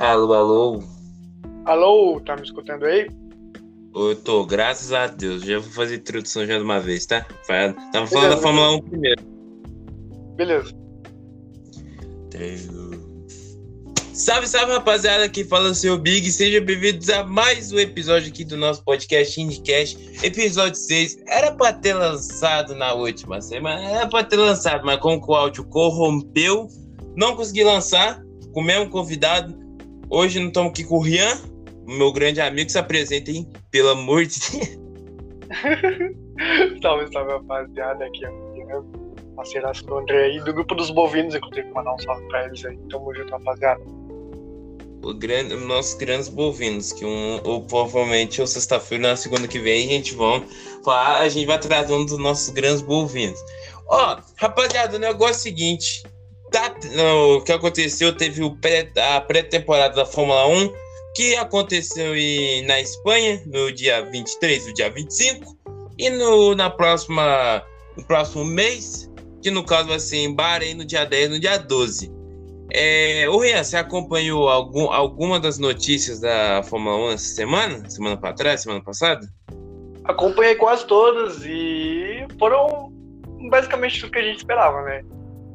Alô, alô. Alô, tá me escutando aí? Eu tô, graças a Deus. Já vou fazer introdução já de uma vez, tá? Tava falando Beleza. da Fórmula 1 primeiro. Beleza. Salve, salve, rapaziada. Aqui fala o seu Big. Sejam bem-vindos a mais um episódio aqui do nosso podcast IndieCast, episódio 6. Era pra ter lançado na última semana, era pra ter lançado, mas como o áudio corrompeu, não consegui lançar com o mesmo convidado. Hoje não estamos aqui com o Rian, meu grande amigo. Se apresenta, hein? Pelo amor de Deus. salve, salve, rapaziada. Aqui é o Rian, parceiraço do André aí, do grupo dos bovinos. Inclusive, mandar um salve pra eles aí. Tamo junto, rapaziada o grande, nossos grandes bovinos, que um, ou provavelmente ou sexta-feira, na segunda que vem, a gente vai falar, a gente vai trazer um dos nossos grandes bovinos. Ó, rapaziada, o negócio é o seguinte, tá, o que aconteceu, teve o pré, a pré-temporada da Fórmula 1, que aconteceu em, na Espanha, no dia 23 e dia 25, e no, na próxima, no próximo mês, que no caso vai ser em Bahrein, no dia 10 no dia 12. É, ô Rian, você acompanhou algum, alguma das notícias da Fórmula 1 essa semana? Semana para trás, semana passada? Acompanhei quase todas e foram basicamente tudo que a gente esperava, né?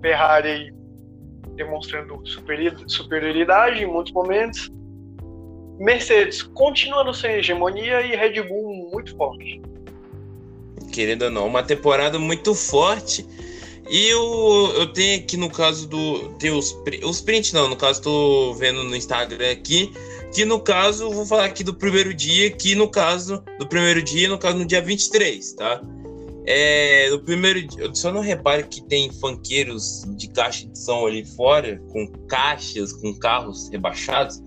Ferrari demonstrando superioridade em muitos momentos. Mercedes continuando sem hegemonia e Red Bull muito forte. Querendo ou não, uma temporada muito forte e eu, eu tenho aqui no caso do. Tem os, os prints, não, no caso, tô vendo no Instagram aqui. Que no caso, vou falar aqui do primeiro dia, que no caso, do primeiro dia, no caso, no dia 23, tá? É, no primeiro dia, só não repare que tem fanqueiros de caixa de som ali fora, com caixas, com carros rebaixados,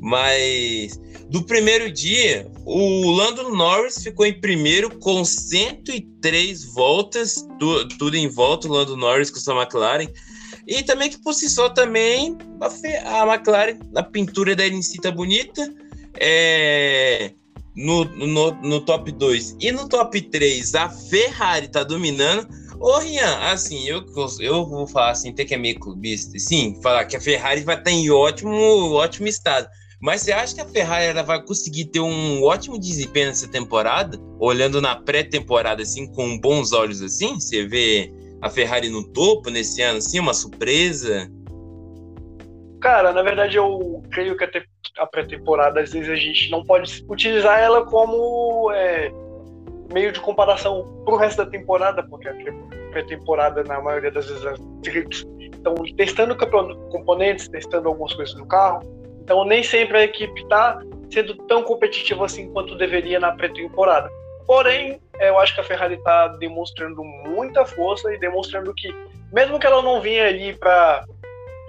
mas do primeiro dia, o Lando Norris ficou em primeiro com 103 voltas, tudo em volta, o Lando Norris com sua McLaren. E também que por si só também a, McLaren, a pintura da si tá bonita. É, no, no, no top 2 e no top 3 a Ferrari tá dominando. Ô, Rian, assim, eu, eu vou falar assim, até que é meio clubista, sim, falar que a Ferrari vai estar tá em ótimo, ótimo estado. Mas você acha que a Ferrari ela vai conseguir ter um ótimo desempenho nessa temporada? Olhando na pré-temporada, assim, com bons olhos, assim? Você vê a Ferrari no topo nesse ano, assim, uma surpresa? Cara, na verdade, eu creio que a pré-temporada, às vezes, a gente não pode utilizar ela como é, meio de comparação para o resto da temporada, porque a pré-temporada, na maioria das vezes, estão testando componentes, testando algumas coisas no carro então nem sempre a equipe está sendo tão competitiva assim quanto deveria na pré-temporada. Porém, eu acho que a Ferrari está demonstrando muita força e demonstrando que, mesmo que ela não vinha ali para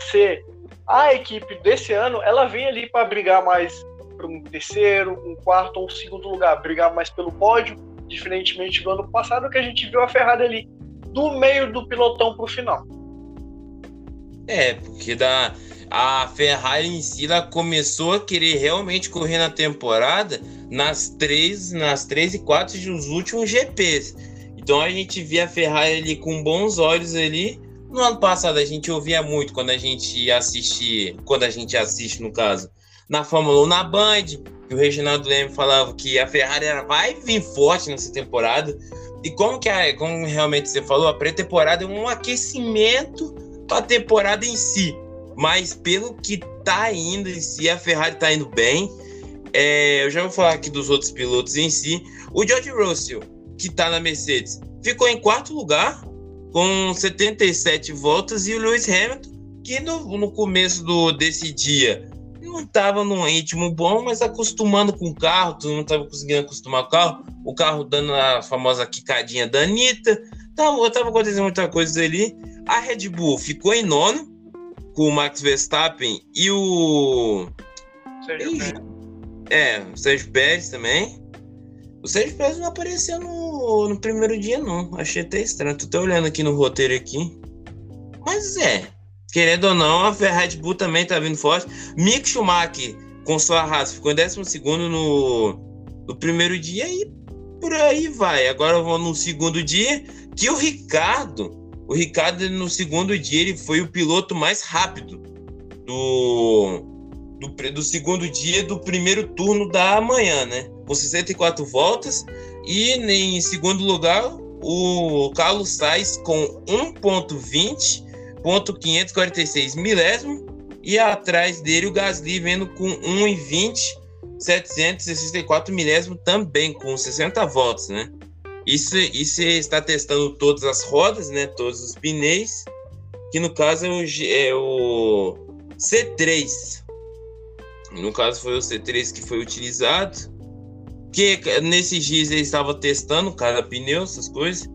ser a equipe desse ano, ela vem ali para brigar mais para um terceiro, um quarto ou um segundo lugar, brigar mais pelo pódio, diferentemente do ano passado que a gente viu a Ferrari ali do meio do pilotão para o final. É, porque dá a Ferrari em si ela começou a querer realmente correr na temporada nas três, nas três e quatro dos últimos GPs. Então a gente via a Ferrari ali com bons olhos ali. No ano passado a gente ouvia muito quando a gente assistia, quando a gente assiste no caso, na Fórmula 1 na Band, que o Reginaldo Leme falava que a Ferrari vai vir forte nessa temporada. E como que é, como realmente você falou, a pré-temporada é um aquecimento para a temporada em si mas pelo que tá indo em si, a Ferrari tá indo bem. É, eu já vou falar aqui dos outros pilotos em si. O George Russell, que tá na Mercedes, ficou em quarto lugar com 77 voltas e o Lewis Hamilton, que no, no começo do, desse dia não estava num ritmo bom, mas acostumando com o carro, tu não estava conseguindo acostumar o carro, o carro dando a famosa quicadinha da Anitta, tava, tava acontecendo muita coisa ali. A Red Bull ficou em nono, com o Max Verstappen e o. Sérgio Pérez. É, o Sérgio Pérez também. O Sérgio Pérez não apareceu no, no primeiro dia, não. Achei até estranho. Tô até olhando aqui no roteiro aqui. Mas é. Querendo ou não, a Red Bull também tá vindo forte. Mick Schumacher, com sua raça, ficou em 12 no, no primeiro dia e por aí vai. Agora vou no segundo dia, que o Ricardo o Ricardo, no segundo dia, ele foi o piloto mais rápido do, do, do segundo dia do primeiro turno da manhã, né? Com 64 voltas. E em segundo lugar, o Carlos Sainz com 1.20.546 milésimo. E atrás dele o Gasly vendo com 1,20 764 milésimo também com 60 voltas, né? Isso, isso está testando todas as rodas, né? Todos os pneus, que no caso é o, é o C3. No caso foi o C3 que foi utilizado. Que nesses dias ele estava testando cada pneu, essas coisas.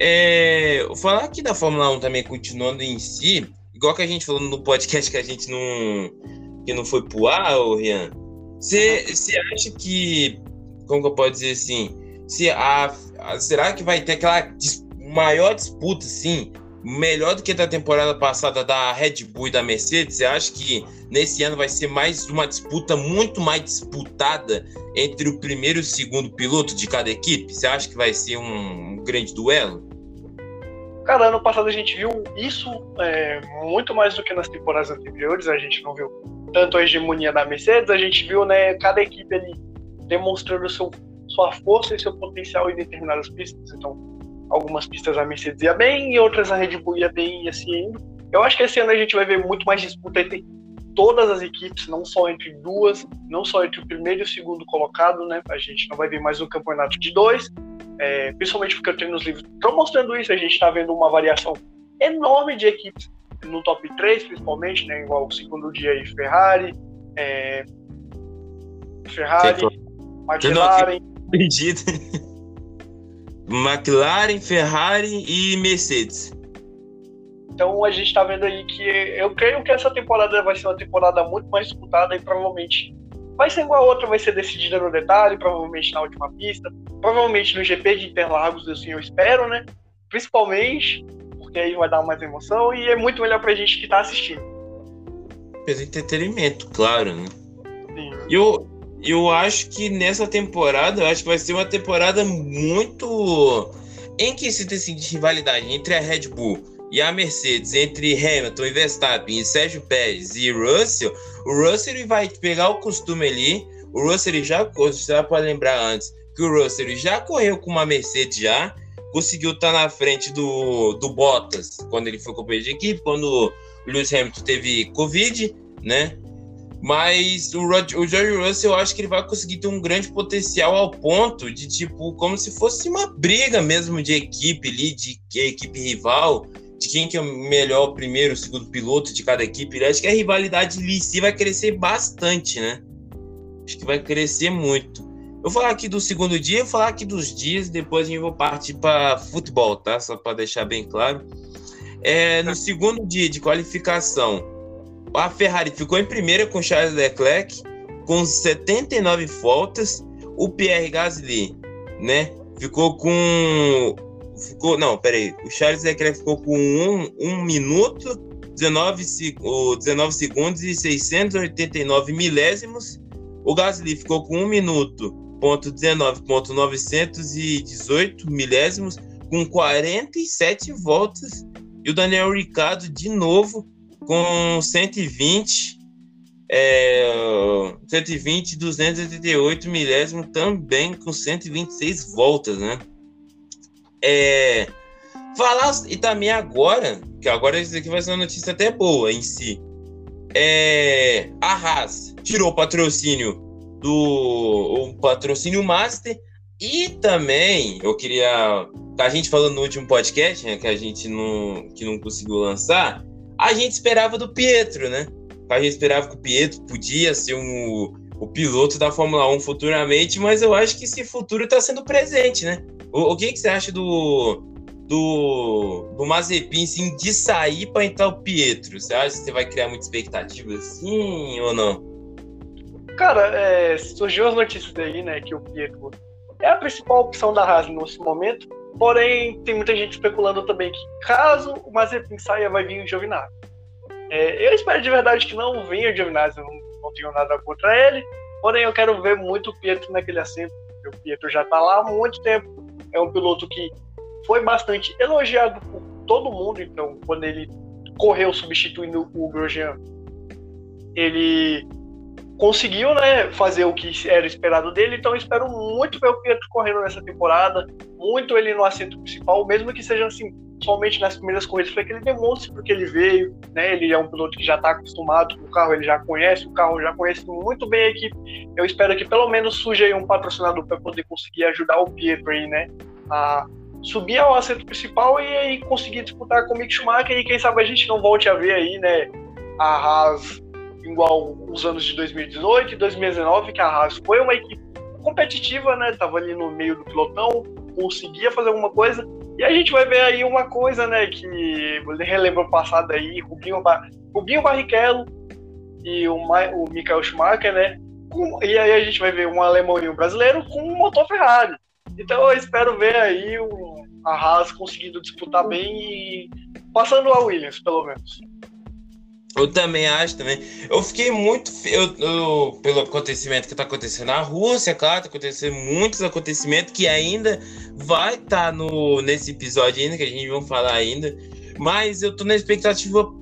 É, falar aqui da Fórmula 1 também, continuando em si, igual que a gente falou no podcast que a gente não. que não foi pro ar, ô Rian. Você acha que. Como que eu posso dizer assim? Se a, a, será que vai ter aquela dis, maior disputa, assim, melhor do que da temporada passada da Red Bull e da Mercedes? Você acha que nesse ano vai ser mais uma disputa muito mais disputada entre o primeiro e o segundo piloto de cada equipe? Você acha que vai ser um, um grande duelo? Cara, ano passado a gente viu isso é, muito mais do que nas temporadas anteriores. A gente não viu tanto a hegemonia da Mercedes, a gente viu né, cada equipe ali demonstrando seu, sua força e seu potencial em determinadas pistas. Então, algumas pistas a Mercedes ia bem e outras a Red Bull ia bem e assim indo. Eu acho que esse ano a gente vai ver muito mais disputa entre todas as equipes, não só entre duas, não só entre o primeiro e o segundo colocado, né? A gente não vai ver mais um campeonato de dois, é, principalmente porque eu tenho nos livros estão mostrando isso, a gente está vendo uma variação enorme de equipes no top 3, principalmente, né? Igual o segundo dia aí, Ferrari, é, Ferrari, McLaren. McLaren, Ferrari e Mercedes. Então a gente está vendo aí que eu creio que essa temporada vai ser uma temporada muito mais disputada e provavelmente vai ser igual a outra, vai ser decidida no detalhe, provavelmente na última pista, provavelmente no GP de Interlagos, assim eu espero, né? Principalmente porque aí vai dar mais emoção e é muito melhor pra gente que tá assistindo. Pelo entretenimento, claro, né? Sim. Eu, eu acho que nessa temporada, eu acho que vai ser uma temporada muito em que se decide rivalidade entre a Red Bull e a Mercedes, entre Hamilton e Verstappen, e Sérgio Pérez e Russell, o Russell vai pegar o costume ali. O Russell já, já pode lembrar antes que o Russell já correu com uma Mercedes já, conseguiu estar na frente do, do Bottas quando ele foi companheiro de equipe, quando o Lewis Hamilton teve Covid, né? Mas o, Rod, o Jerry Russell, eu acho que ele vai conseguir ter um grande potencial ao ponto de, tipo, como se fosse uma briga mesmo de equipe ali, de equipe rival, de quem que é o melhor, primeiro, segundo piloto de cada equipe. Eu acho que a rivalidade ali si vai crescer bastante, né? Acho que vai crescer muito. Eu vou falar aqui do segundo dia, vou falar aqui dos dias, depois a gente vai partir para futebol, tá? Só para deixar bem claro. É, no segundo dia de qualificação, a Ferrari ficou em primeira com Charles Leclerc, com 79 voltas. O Pierre Gasly, né? Ficou com. Ficou, não, peraí. O Charles Leclerc ficou com 1 um, um minuto, 19, 19 segundos e 689 milésimos. O Gasly ficou com 1 minuto, 0.19.918 milésimos com 47 voltas e o Daniel Ricciardo de novo com 120 é, 120 288 milésimos também com 126 voltas, né? É, falar e também agora, que agora isso aqui vai ser uma notícia até boa em si. É, a Haas tirou o patrocínio do o patrocínio Master e também eu queria a gente falando no último podcast né, que a gente não que não conseguiu lançar a gente esperava do Pietro né? A gente esperava que o Pietro podia ser um, o piloto da Fórmula 1 futuramente mas eu acho que esse futuro está sendo presente né? O, o que, que você acha do do, do Mazepin assim, de sair para entrar o Pietro? Você acha que você vai criar muita expectativa assim ou não? Cara, é, surgiu as notícias aí, né, que o Pietro é a principal opção da Haas nesse momento, porém tem muita gente especulando também que caso o Mazepin saia, vai vir o Giovinazzi. É, eu espero de verdade que não venha o Giovinazzi, eu não, não tenho nada contra ele, porém eu quero ver muito o Pietro naquele assento, o Pietro já está lá há muito tempo, é um piloto que foi bastante elogiado por todo mundo, então quando ele correu substituindo o Grosjean, ele conseguiu, né, fazer o que era esperado dele, então espero muito ver o Pietro correndo nessa temporada, muito ele no assento principal, mesmo que seja assim, somente nas primeiras corridas, para que ele demonstre porque ele veio, né, ele é um piloto que já está acostumado com o carro, ele já conhece, o carro já conhece muito bem a equipe, eu espero que pelo menos surja aí um patrocinador para poder conseguir ajudar o Pietro aí, né, a subir ao assento principal e aí conseguir disputar com o Mick Schumacher e quem sabe a gente não volte a ver aí, né, a Haas igual os anos de 2018 e 2019, que a Haas foi uma equipe competitiva, né? Tava ali no meio do pilotão, conseguia fazer alguma coisa. E a gente vai ver aí uma coisa, né, que relembra o passado aí, Rubinho, Rubinho Barrichello e o, Ma o Michael Schumacher, né? Com, e aí a gente vai ver um alemão e um brasileiro com um motor Ferrari. Então eu espero ver aí o, a Haas conseguindo disputar bem e passando a Williams, pelo menos. Eu também acho também. Eu fiquei muito eu, eu, pelo acontecimento que está acontecendo na Rússia, claro, tá acontecendo muitos acontecimentos que ainda vai estar tá no nesse episódio ainda que a gente vai falar ainda. Mas eu tô na expectativa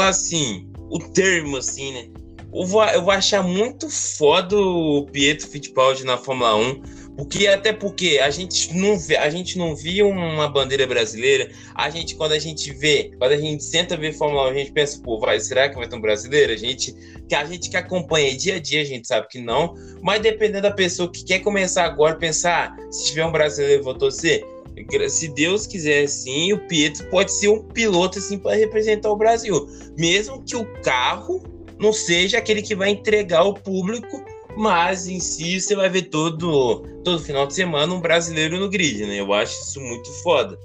assim, o termo assim, né? Eu vou, eu vou achar muito foda o Pietro Fittipaldi na Fórmula 1 porque até porque a gente não vê, a gente não via uma bandeira brasileira. A gente quando a gente vê, quando a gente senta ver Fórmula 1, a gente pensa, pô, vai, será que vai ter um brasileiro? A gente que a gente que acompanha dia a dia, a gente sabe que não. Mas dependendo da pessoa que quer começar agora, pensar, se tiver um brasileiro, vou torcer. Se Deus quiser, sim, o Pietro pode ser um piloto assim para representar o Brasil, mesmo que o carro não seja aquele que vai entregar ao público mas em si você vai ver todo, todo final de semana um brasileiro no grid, né? Eu acho isso muito foda.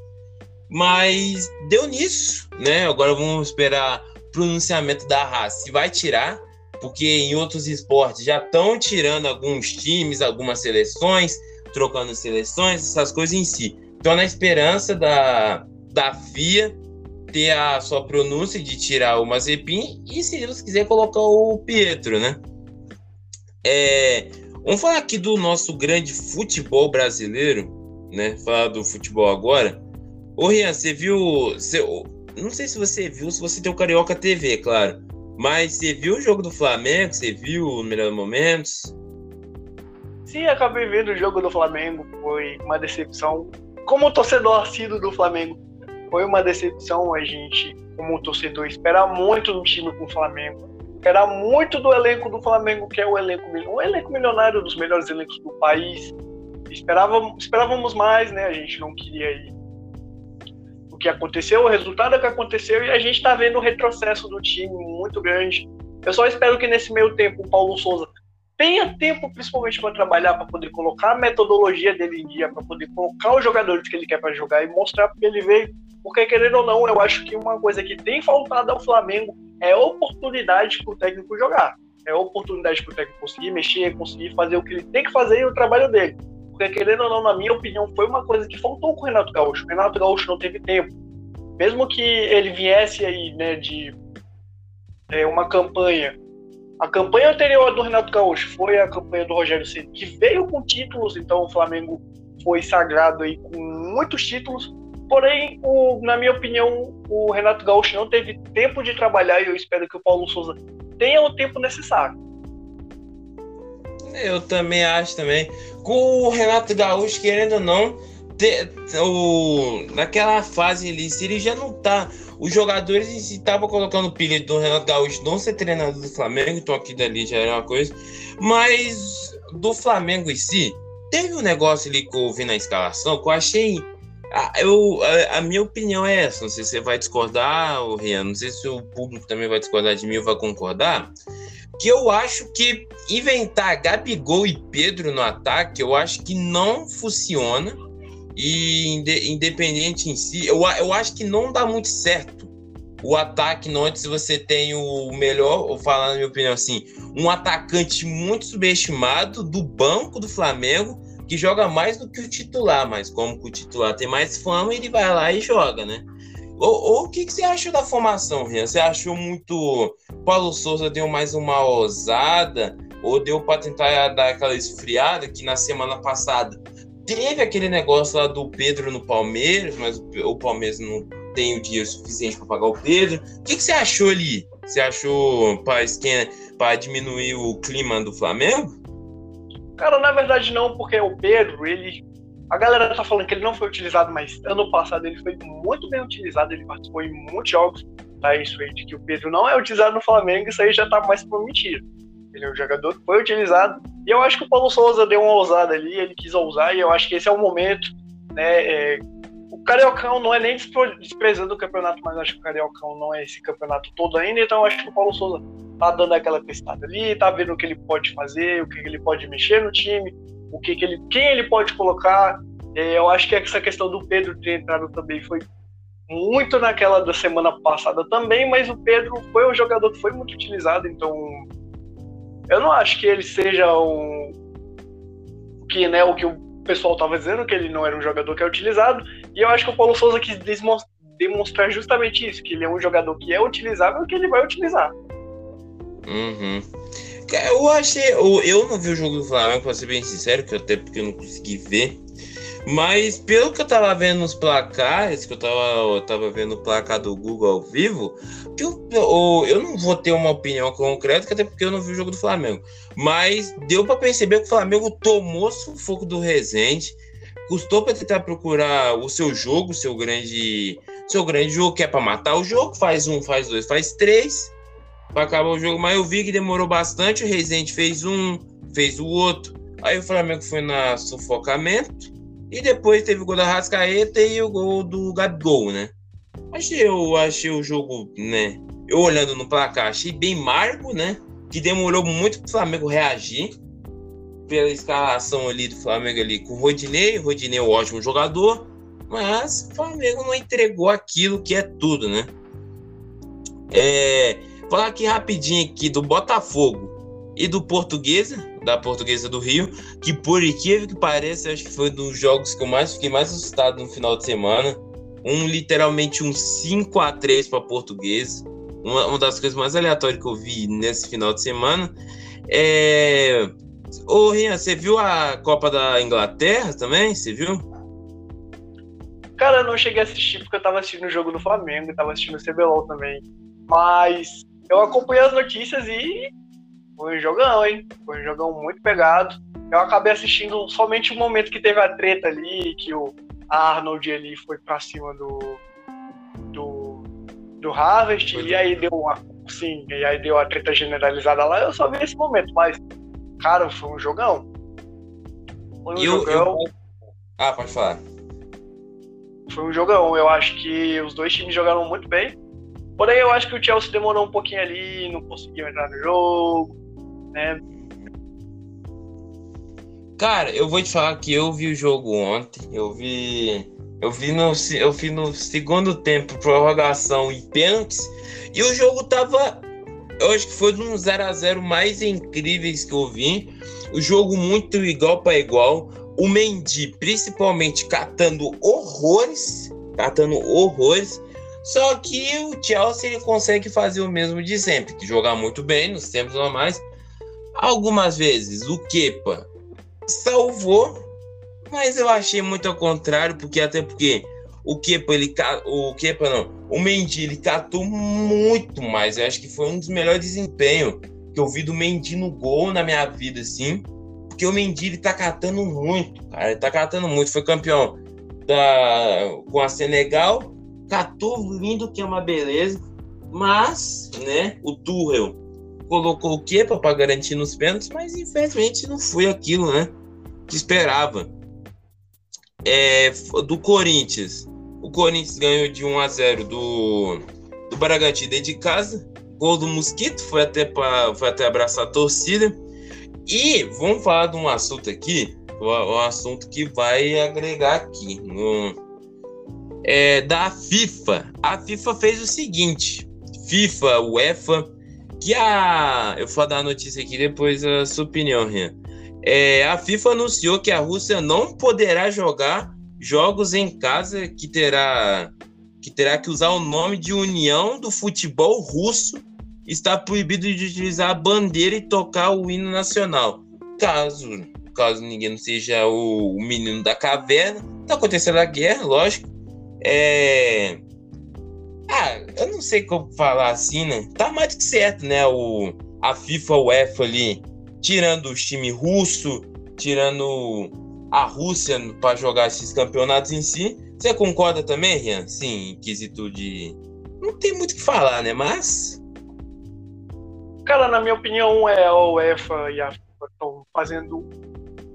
Mas deu nisso, né? Agora vamos esperar pronunciamento da Haas. Se vai tirar, porque em outros esportes já estão tirando alguns times, algumas seleções, trocando seleções, essas coisas em si. Então, na esperança da, da FIA ter a sua pronúncia de tirar o Mazepin e, se Deus quiser, colocar o Pietro, né? É, vamos falar aqui do nosso grande futebol brasileiro, né? Falar do futebol agora. Ô, Rian, você viu. Você, não sei se você viu, se você tem o Carioca TV, claro. Mas você viu o jogo do Flamengo? Você viu os melhores momentos? Sim, acabei vendo o jogo do Flamengo. Foi uma decepção. Como torcedor assíduo do Flamengo, foi uma decepção a gente, como torcedor, esperar muito no time com o Flamengo era muito do elenco do Flamengo, que é o elenco, o elenco milionário dos melhores elencos do país. Esperávamos, esperávamos mais, né? A gente não queria ir. O que aconteceu, o resultado é que aconteceu e a gente está vendo o retrocesso do time muito grande. Eu só espero que nesse meio tempo o Paulo Souza tenha tempo, principalmente para trabalhar, para poder colocar a metodologia dele em dia, para poder colocar os jogadores que ele quer para jogar e mostrar porque ele veio. Porque, querendo ou não, eu acho que uma coisa que tem faltado ao Flamengo é oportunidade para o técnico jogar. É oportunidade para o técnico conseguir mexer, conseguir fazer o que ele tem que fazer e o trabalho dele. Porque, querendo ou não, na minha opinião, foi uma coisa que faltou com o Renato Gaúcho. O Renato Gaúcho não teve tempo. Mesmo que ele viesse aí, né, de é, uma campanha. A campanha anterior do Renato Gaúcho foi a campanha do Rogério Ceni, que veio com títulos, então o Flamengo foi sagrado aí com muitos títulos, Porém, o, na minha opinião, o Renato Gaúcho não teve tempo de trabalhar e eu espero que o Paulo Souza tenha o tempo necessário. Eu também acho também. Com o Renato Gaúcho, querendo ou não, ter, o, naquela fase ali, se ele já não tá. Os jogadores estavam colocando pilha do Renato Gaúcho não ser treinador do Flamengo, então aqui dali já era uma coisa. Mas do Flamengo em si, teve um negócio ali que eu vi na escalação que eu achei ah, eu, a, a, minha opinião é essa. Não sei se você vai discordar, Rian. Não sei se o público também vai discordar de mim ou vai concordar. Que eu acho que inventar Gabigol e Pedro no ataque, eu acho que não funciona. E independente em si, eu, eu acho que não dá muito certo o ataque não antes você tem o melhor, vou falar na minha opinião assim, um atacante muito subestimado do banco do Flamengo que joga mais do que o titular, mas como o titular tem mais fama, ele vai lá e joga, né? Ou, o que, que você achou da formação, Rian? Você achou muito. Paulo Souza deu mais uma ousada? Ou deu para tentar dar aquela esfriada que na semana passada teve aquele negócio lá do Pedro no Palmeiras, mas o Palmeiras não, tem o dinheiro suficiente para pagar o Pedro. O que, que você achou ali? Você achou para diminuir o clima do Flamengo? Cara, na verdade não, porque o Pedro, ele. A galera tá falando que ele não foi utilizado, mas ano passado ele foi muito bem utilizado, ele participou em muitos jogos. Tá isso aí de que o Pedro não é utilizado no Flamengo, isso aí já tá mais pra mentira. Ele é um jogador que foi utilizado. E eu acho que o Paulo Souza deu uma ousada ali, ele quis ousar, e eu acho que esse é o momento, né? É, o Cariocão não é nem desprezando o campeonato, mas acho que o Cariocão não é esse campeonato todo ainda, então eu acho que o Paulo Souza tá dando aquela testada ali, tá vendo o que ele pode fazer, o que ele pode mexer no time, o que, que ele, quem ele pode colocar. É, eu acho que essa questão do Pedro ter entrado também foi muito naquela da semana passada também, mas o Pedro foi um jogador que foi muito utilizado, então eu não acho que ele seja um que né o que o pessoal estava dizendo que ele não era um jogador que é utilizado e eu acho que o Paulo Souza quis demonstrar justamente isso que ele é um jogador que é utilizável que ele vai utilizar uhum. eu achei eu, eu não vi o jogo do Flamengo para ser bem sincero que até porque eu não consegui ver mas pelo que eu tava vendo nos placares, que eu tava, eu tava vendo o placar do Google ao vivo, que eu, eu, eu não vou ter uma opinião concreta, até porque eu não vi o jogo do Flamengo. Mas deu para perceber que o Flamengo tomou sufoco do Resende, custou para tentar procurar o seu jogo, seu grande, seu grande jogo, que é para matar o jogo, faz um, faz dois, faz três, para acabar o jogo. Mas eu vi que demorou bastante, o Resende fez um, fez o outro. Aí o Flamengo foi na sufocamento e depois teve o gol da Rascaeta e o gol do Gabigol, né? Achei, eu achei o jogo, né? Eu olhando no placar, achei bem marco, né? Que demorou muito para o Flamengo reagir pela escalação ali do Flamengo ali com o Rodinei. O Rodinei é um ótimo jogador, mas o Flamengo não entregou aquilo que é tudo, né? É, falar aqui rapidinho aqui do Botafogo e do Portuguesa da Portuguesa do Rio, que por incrível que pareça, acho que foi dos jogos que eu mais fiquei mais assustado no final de semana. Um literalmente um 5 a 3 para Portuguesa. Uma, uma, das coisas mais aleatórias que eu vi nesse final de semana. É... Ô, Rian, você viu a Copa da Inglaterra também? Você viu? Cara, eu não cheguei a assistir porque eu tava assistindo o jogo do Flamengo, tava assistindo o CBLOL também. Mas eu acompanhei as notícias e foi um jogão, hein? Foi um jogão muito pegado. Eu acabei assistindo somente o momento que teve a treta ali, que o Arnold ali foi pra cima do. do. do Harvest, e aí deu uma. Sim, e aí deu a treta generalizada lá. Eu só vi esse momento, mas. Cara, foi um jogão. Foi um eu, jogão. Eu... Ah, pode falar. Foi um jogão. Eu acho que os dois times jogaram muito bem. Porém, eu acho que o Chelsea demorou um pouquinho ali, não conseguiu entrar no jogo né? Cara, eu vou te falar que eu vi o jogo ontem, eu vi eu vi no, eu vi no segundo tempo, prorrogação e pênaltis, e o jogo tava. Eu acho que foi um 0 a 0 mais incríveis que eu vi. O jogo muito igual para igual. O Mendy, principalmente, catando horrores. Catando horrores. Só que o Chelsea ele consegue fazer o mesmo de sempre, que jogar muito bem nos tempos normais. Algumas vezes o Kepa salvou, mas eu achei muito ao contrário, porque até porque o Kepa, ele o Kepa não, o Mendy, ele catou muito mais. Eu acho que foi um dos melhores desempenhos que eu vi do Mendy no gol na minha vida, assim. Porque o Mendy, ele tá catando muito, cara. Ele tá catando muito. Foi campeão da, com a Senegal. Catou lindo, que é uma beleza. Mas, né, o Tuchel colocou o Kepa para garantir nos pênaltis, mas infelizmente não foi aquilo, né? Que esperava. É, do Corinthians. O Corinthians ganhou de 1 a 0 do, do Bragantino dentro de casa. Gol do Mosquito, foi até, pra, foi até abraçar a torcida. E vamos falar de um assunto aqui, um assunto que vai agregar aqui no, é, da FIFA. A FIFA fez o seguinte: FIFA, UEFA que a. Eu vou dar a notícia aqui depois a sua opinião, Rian. É, a FIFA anunciou que a Rússia não poderá jogar jogos em casa que terá que terá que usar o nome de União do Futebol Russo. Está proibido de utilizar a bandeira e tocar o hino nacional. Caso, caso ninguém não seja o, o menino da caverna, está acontecendo a guerra, lógico. É, não sei como falar assim, né? Tá mais do que certo, né? O, a FIFA, o UEFA ali, tirando o time russo, tirando a Rússia para jogar esses campeonatos em si. Você concorda também, Rian? Sim, em quesito de. Não tem muito o que falar, né? Mas. Cara, na minha opinião, é a UEFA e a FIFA estão fazendo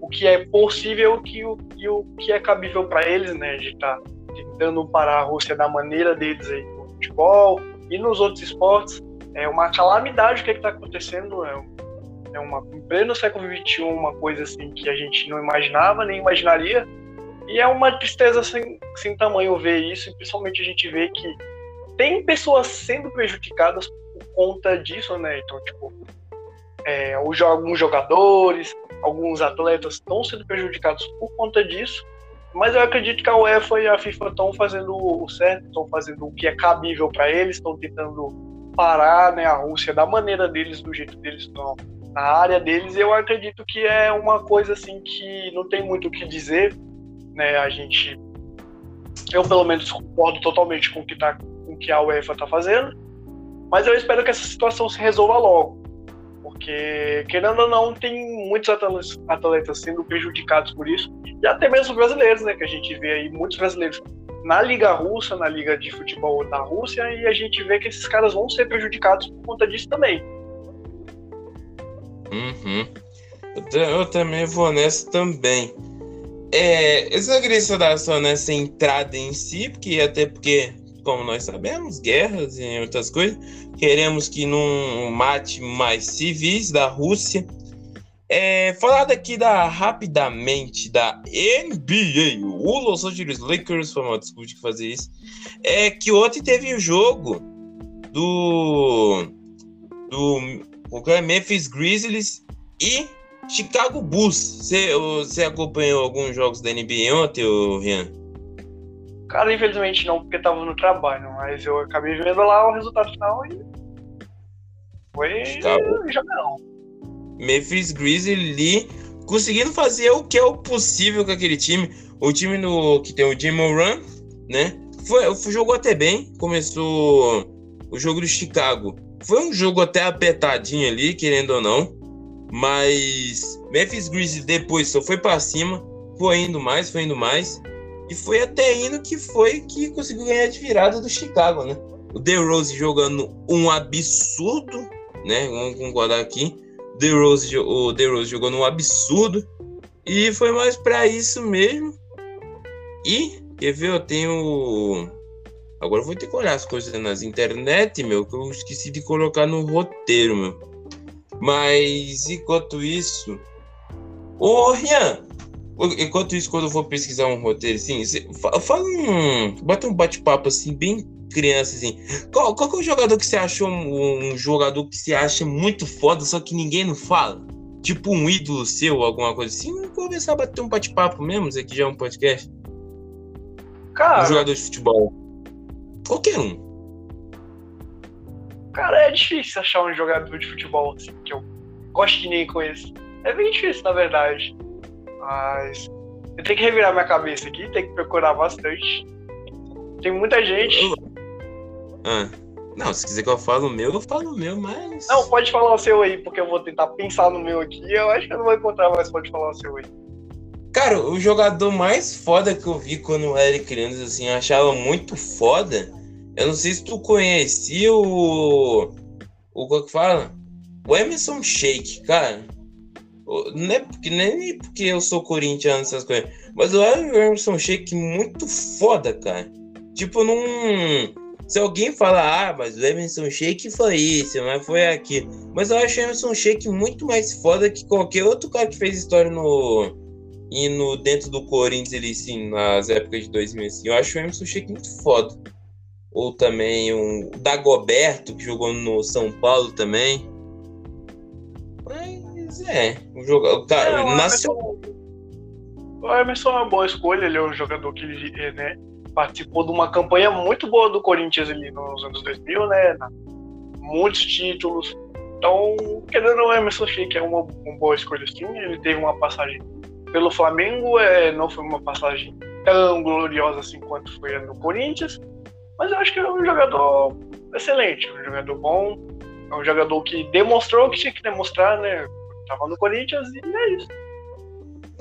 o que é possível que o, e o que é cabível para eles, né? De tá tentando parar a Rússia da maneira deles aí no futebol e nos outros esportes. É uma calamidade o que é está acontecendo. É, é uma, em pleno século XXI, uma coisa assim que a gente não imaginava, nem imaginaria. E é uma tristeza sem, sem tamanho ver isso, e principalmente a gente vê que tem pessoas sendo prejudicadas por conta disso, né? Então, tipo, é, alguns jogadores, alguns atletas estão sendo prejudicados por conta disso, mas eu acredito que a UEFA e a FIFA estão fazendo o certo, estão fazendo o que é cabível para eles, estão tentando parar né, a Rússia da maneira deles, do jeito deles, não, na área deles. Eu acredito que é uma coisa assim que não tem muito o que dizer, né? A gente, eu pelo menos concordo totalmente com o que, tá, com o que a UEFA está fazendo, mas eu espero que essa situação se resolva logo porque, querendo ou não, tem muitos atletas, atletas sendo prejudicados por isso, e até mesmo brasileiros, né? Que a gente vê aí muitos brasileiros na Liga Russa, na Liga de Futebol da Rússia, e a gente vê que esses caras vão ser prejudicados por conta disso também. Uhum. Eu, também vou nessa também. É, eu só queria estudar só nessa entrada em si, porque até porque como nós sabemos, guerras e outras coisas. Queremos que não mate mais civis da Rússia. É, falar daqui da, rapidamente da NBA, o Los Angeles Lakers, foi uma desculpa de fazer isso, é que ontem teve o jogo do, do o é Memphis Grizzlies e Chicago Bulls. Você, você acompanhou alguns jogos da NBA ontem, Rian? Cara, infelizmente não, porque tava no trabalho, mas eu acabei vendo lá o resultado final e. Foi jogão. Memphis Grizzlies conseguindo fazer o que é o possível com aquele time. O time no, que tem o Jim Moran, né? Foi, jogou até bem. Começou o jogo do Chicago. Foi um jogo até apertadinho ali, querendo ou não. Mas Memphis Grizzlies depois só foi para cima. Foi indo mais, foi indo mais. E foi até indo que foi que conseguiu ganhar de virada do Chicago, né? O The Rose jogando um absurdo, né? Vamos concordar aqui. The Rose, o The Rose jogando um absurdo. E foi mais para isso mesmo. E, quer ver, eu tenho. Agora eu vou ter que olhar as coisas nas internet, meu, que eu esqueci de colocar no roteiro, meu. Mas enquanto isso. Ô, Rian, Enquanto isso, quando eu for pesquisar um roteiro assim, fala um. Bota um bate-papo assim, bem criança assim. Qual, qual é o jogador que você achou um, um, jogador que você acha muito foda, só que ninguém não fala? Tipo um ídolo seu, alguma coisa assim? Vamos começar a bater um bate-papo mesmo, isso aqui já é um podcast. Cara. Um jogador de futebol. Qualquer um. Cara, é difícil achar um jogador de futebol assim, que eu gosto que nem conheço. É bem difícil, na verdade. Mas eu tenho que revirar minha cabeça aqui, tem que procurar bastante. Tem muita gente. Ah. Não, se quiser que eu fale o meu, eu falo o meu, mas. Não, pode falar o seu aí, porque eu vou tentar pensar no meu aqui. Eu acho que eu não vou encontrar, mas pode falar o seu aí. Cara, o jogador mais foda que eu vi quando eu era criança, assim, eu achava muito foda. Eu não sei se tu conhecia o. O que fala? O Emerson Shake, cara. Não é porque, nem porque eu sou corintiano, essas coisas. Mas o Emerson Sheik muito foda, cara. Tipo, não. Se alguém falar, ah, mas o Emerson Sheik foi isso, mas foi aquilo. Mas eu acho o Emerson Sheik muito mais foda que qualquer outro cara que fez história no. E no, dentro do Corinthians, ele sim, nas épocas de 2000, assim. Eu acho o Emerson Sheik muito foda. Ou também um Dagoberto, que jogou no São Paulo também. É, o jogador. É, o nasceu. o Emerson é uma boa escolha, ele é um jogador que eh, né, participou de uma campanha muito boa do Corinthians ali nos anos 2000, né? Muitos títulos. Então, querendo não, Emerson Sheik é uma, uma boa escolha sim. Ele teve uma passagem pelo Flamengo, é, não foi uma passagem tão gloriosa assim quanto foi no Corinthians, mas eu acho que é um jogador excelente, um jogador bom, é um jogador que demonstrou o que tinha que demonstrar, né? Tava no Corinthians e é isso.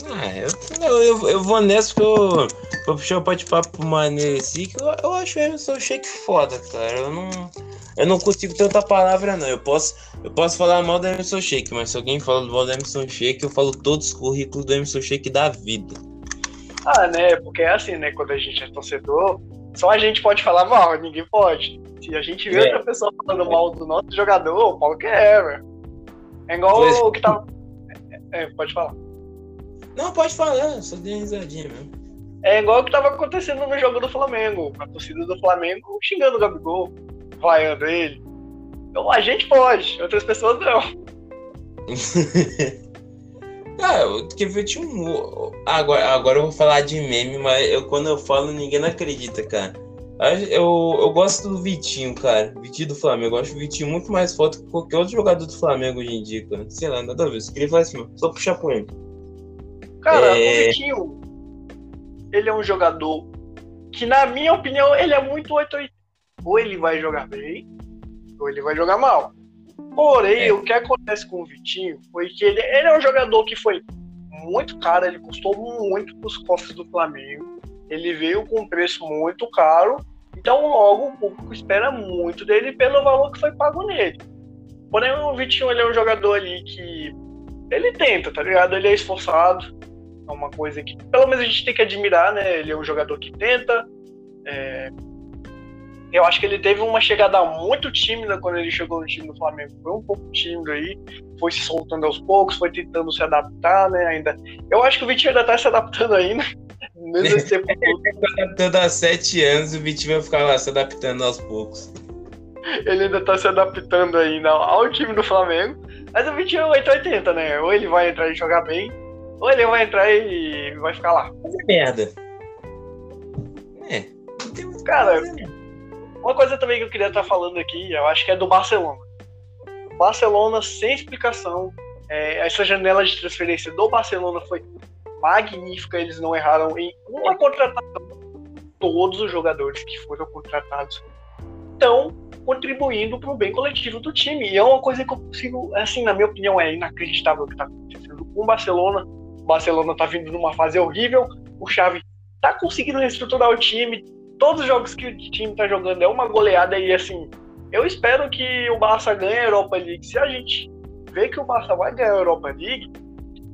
Ah, eu, eu, eu vou nessa porque eu vou puxar o bate-papo maneiro assim, que eu, eu acho o Emerson Shake foda, cara. Eu não, eu não consigo ter outra palavra, não. Eu posso, eu posso falar mal do Emerson Shake, mas se alguém fala mal do Emerson Shake, eu falo todos os currículos do Emerson Shake da vida. Ah, né? Porque é assim, né? Quando a gente é torcedor, só a gente pode falar mal, ninguém pode. Se a gente vê é. outra pessoa falando mal do nosso jogador, o pau que é, velho. É igual pois... o que tava. É, é, pode falar. Não, pode falar, só dei risadinha mesmo. É igual o que tava acontecendo no jogo do Flamengo. A torcida do Flamengo xingando o Gabigol, vaiando ele. Então a gente pode, outras pessoas não. Ah, que ver tinha um. Agora, agora eu vou falar de meme, mas eu, quando eu falo, ninguém não acredita, cara. Eu, eu gosto do Vitinho, cara. Vitinho do Flamengo. Eu acho o Vitinho muito mais foto que qualquer outro jogador do Flamengo hoje em dia, cara. Sei lá, nada a ver. Eu queria falar assim, só puxar com ele. Cara, é... o Vitinho, ele é um jogador que, na minha opinião, ele é muito 880. Ou ele vai jogar bem, ou ele vai jogar mal. Porém, é. o que acontece com o Vitinho foi que ele, ele é um jogador que foi muito caro, ele custou muito para os cofres do Flamengo. Ele veio com um preço muito caro, então logo o público espera muito dele pelo valor que foi pago nele. Porém, o Vitinho ele é um jogador ali que ele tenta, tá ligado? Ele é esforçado, é uma coisa que pelo menos a gente tem que admirar, né? Ele é um jogador que tenta. É... Eu acho que ele teve uma chegada muito tímida quando ele chegou no time do Flamengo. Foi um pouco tímido aí, foi se soltando aos poucos, foi tentando se adaptar, né? Ainda. Eu acho que o Vitinho ainda tá se adaptando ainda. Mesmo esse tempo todo. adaptando há sete anos, o Vitinho vai ficar lá se adaptando aos poucos. Ele ainda tá se adaptando ainda ao time do Flamengo. Mas o Vitinho é 880, né? Ou ele vai entrar e jogar bem, ou ele vai entrar e vai ficar lá. Fazer merda. É. Cara, uma coisa também que eu queria estar falando aqui, eu acho que é do Barcelona. Barcelona sem explicação. É, essa janela de transferência do Barcelona foi magnífica. Eles não erraram em uma contratação. Todos os jogadores que foram contratados estão contribuindo para o bem coletivo do time. E é uma coisa que eu consigo, assim, na minha opinião, é inacreditável o que está acontecendo com o Barcelona o Barcelona tá vindo numa fase horrível, o Xavi tá conseguindo reestruturar o time, todos os jogos que o time tá jogando é uma goleada e assim, eu espero que o Barça ganhe a Europa League. Se a gente vê que o Barça vai ganhar a Europa League,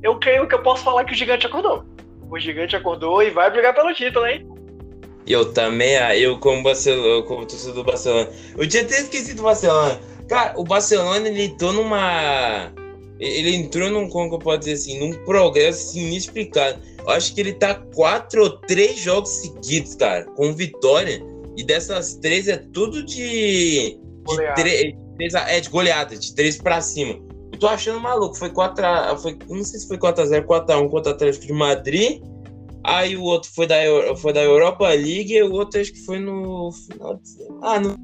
eu creio que eu posso falar que o gigante acordou. O gigante acordou e vai brigar pelo título, hein? Eu também, ah, eu como Barcelona, como torcedor do Barcelona. Eu tinha até esquecido o Barcelona. Cara, o Barcelona ele tô numa ele entrou num, como que eu posso dizer assim, num progresso assim, inexplicável. Eu acho que ele tá quatro ou três jogos seguidos, cara, com vitória. E dessas três é tudo de. de três, é, de goleada, de três pra cima. Tô achando maluco. Foi 4 a, foi, Não sei se foi 4x0, 4x1 contra o Atlético de Madrid. Aí o outro foi da, foi da Europa League e o outro acho que foi no final de... Ah, no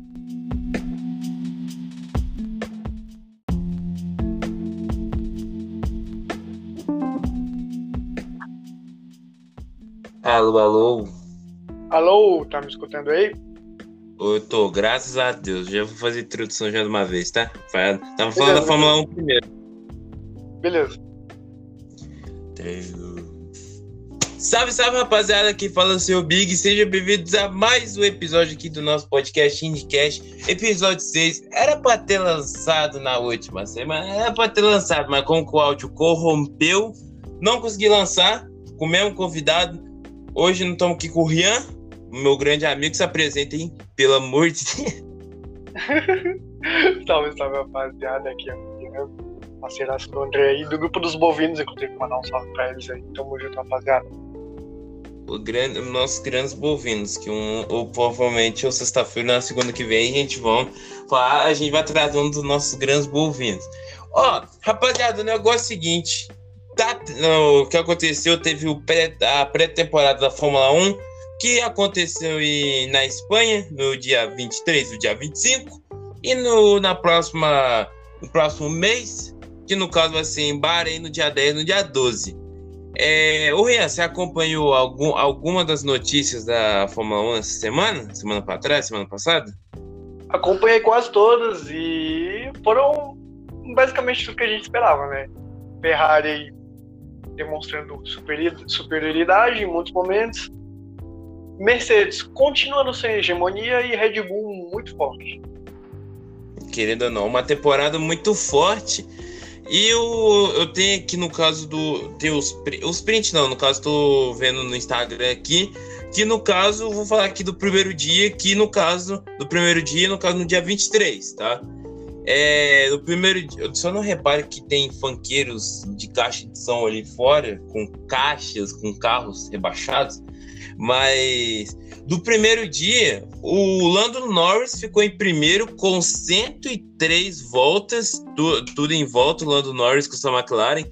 Alô, alô. Alô, tá me escutando aí? Eu tô, graças a Deus. Já vou fazer introdução já de uma vez, tá? Tava falando da Fórmula 1 primeiro. Beleza. Salve, salve, rapaziada. Aqui fala o seu Big. Sejam bem-vindos a mais um episódio aqui do nosso podcast IndieCast. Episódio 6. Era pra ter lançado na última semana. Era pra ter lançado, mas como o áudio corrompeu, não consegui lançar. Com o mesmo convidado. Hoje não estamos aqui com o Rian, meu grande amigo, se apresenta, hein? Pelo amor de Deus. salve, salve, rapaziada. Aqui é o Rian, parceiraço do André aí, do grupo dos bovinos, inclusive, mandar um salve pra eles aí. Tamo junto, rapaziada. O grande, nossos grandes bovinos, que um, ou provavelmente ou sexta-feira, na segunda que vem, a gente vai falar, a gente vai trazer um dos nossos grandes bovinos. Ó, rapaziada, o negócio é o seguinte, tá, o que aconteceu, teve o pré, a pré-temporada da Fórmula 1, que aconteceu em, na Espanha no dia 23 e dia 25, e no, na próxima, no próximo mês, que no caso vai ser em Bahrein no dia 10 no dia 12. É, o Rian, você acompanhou algum, alguma das notícias da Fórmula 1 essa semana? Semana para trás, semana passada? Acompanhei quase todas e foram basicamente tudo que a gente esperava, né? Ferrari demonstrando superioridade em muitos momentos. Mercedes continuando sem hegemonia e Red Bull muito forte. Querendo ou não, uma temporada muito forte. E eu, eu tenho aqui no caso do. Tem os, os prints, não, no caso, tô vendo no Instagram aqui. Que no caso, vou falar aqui do primeiro dia, que no caso, do primeiro dia, no caso, no dia 23, tá? É, no primeiro dia, só não repare que tem fanqueiros de caixa de som ali fora, com caixas, com carros rebaixados, mas do primeiro dia, o Lando Norris ficou em primeiro com 103 voltas, tudo, tudo em volta, o Lando Norris com sua McLaren.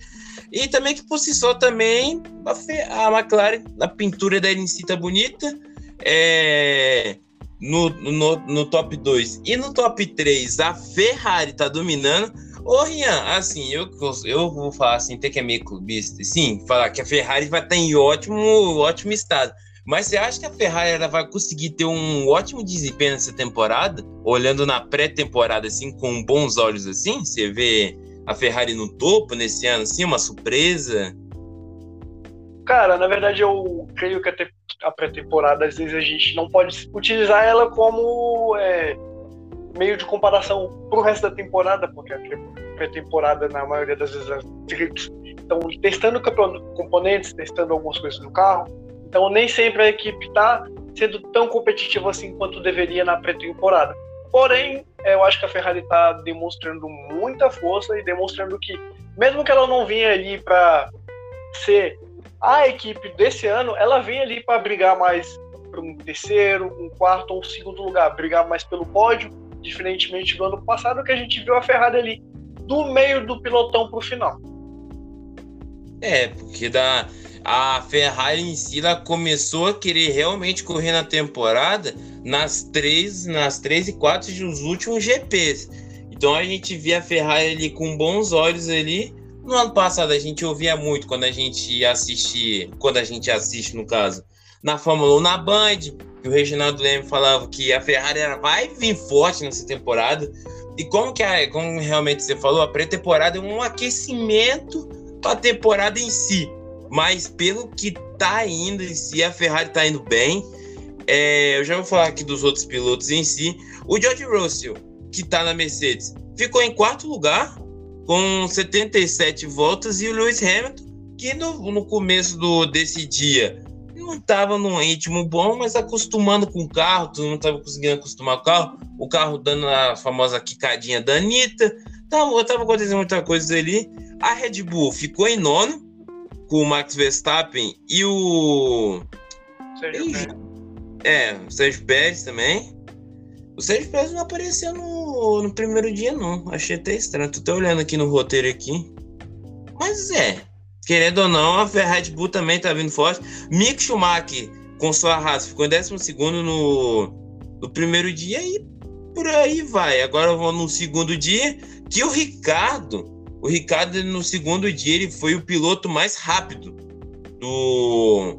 E também que por si só também a, a McLaren, a pintura da NC tá bonita. É, no, no, no top 2 e no top 3 a Ferrari tá dominando. Ô, Rian, assim, eu, eu vou falar assim, até que é meio clubista, sim, falar que a Ferrari vai estar tá em ótimo, ótimo estado. Mas você acha que a Ferrari vai conseguir ter um ótimo desempenho nessa temporada? Olhando na pré-temporada, assim, com bons olhos, assim? Você vê a Ferrari no topo nesse ano, assim, uma surpresa? Cara, na verdade eu creio que a pré-temporada, às vezes a gente não pode utilizar ela como é, meio de comparação pro resto da temporada, porque a pré-temporada, na maioria das vezes, estão testando componentes, testando algumas coisas no carro. Então nem sempre a equipe está sendo tão competitiva assim quanto deveria na pré-temporada. Porém, eu acho que a Ferrari está demonstrando muita força e demonstrando que, mesmo que ela não vinha ali para ser a equipe desse ano, ela vem ali para brigar mais para um terceiro, um quarto ou um segundo lugar, brigar mais pelo pódio, diferentemente do ano passado, que a gente viu a Ferrari ali do meio do pilotão para o final. É, porque da, a Ferrari em si ela começou a querer realmente correr na temporada nas três, nas três e quatro dos últimos GPs. Então a gente via a Ferrari ali com bons olhos ali no ano passado a gente ouvia muito quando a gente assiste, quando a gente assiste no caso, na Fórmula 1 na Band, que o Reginaldo Leme falava que a Ferrari vai vir forte nessa temporada. E como que a, como realmente você falou, a pré-temporada é um aquecimento para a temporada em si. Mas pelo que tá indo em si, a Ferrari tá indo bem. É, eu já vou falar aqui dos outros pilotos em si. O George Russell, que tá na Mercedes, ficou em quarto lugar com 77 voltas, e o Lewis Hamilton, que no, no começo do, desse dia não estava num ritmo bom, mas acostumando com o carro, tu não estava conseguindo acostumar o carro, o carro dando a famosa quicadinha da Anitta, tava, tava acontecendo muita coisa ali. A Red Bull ficou em nono, com o Max Verstappen e o. Sérgio Pérez. É, o Sérgio Pérez também. O Sérgio Pérez não apareceu no, no primeiro dia, não. Achei até estranho. Tô até olhando aqui no roteiro aqui. Mas é. Querendo ou não, a Red Bull também tá vindo forte. Mick Schumacher, com sua raça, ficou em 12 no, no primeiro dia e por aí vai. Agora vou no segundo dia, que o Ricardo, o Ricardo no segundo dia, ele foi o piloto mais rápido do,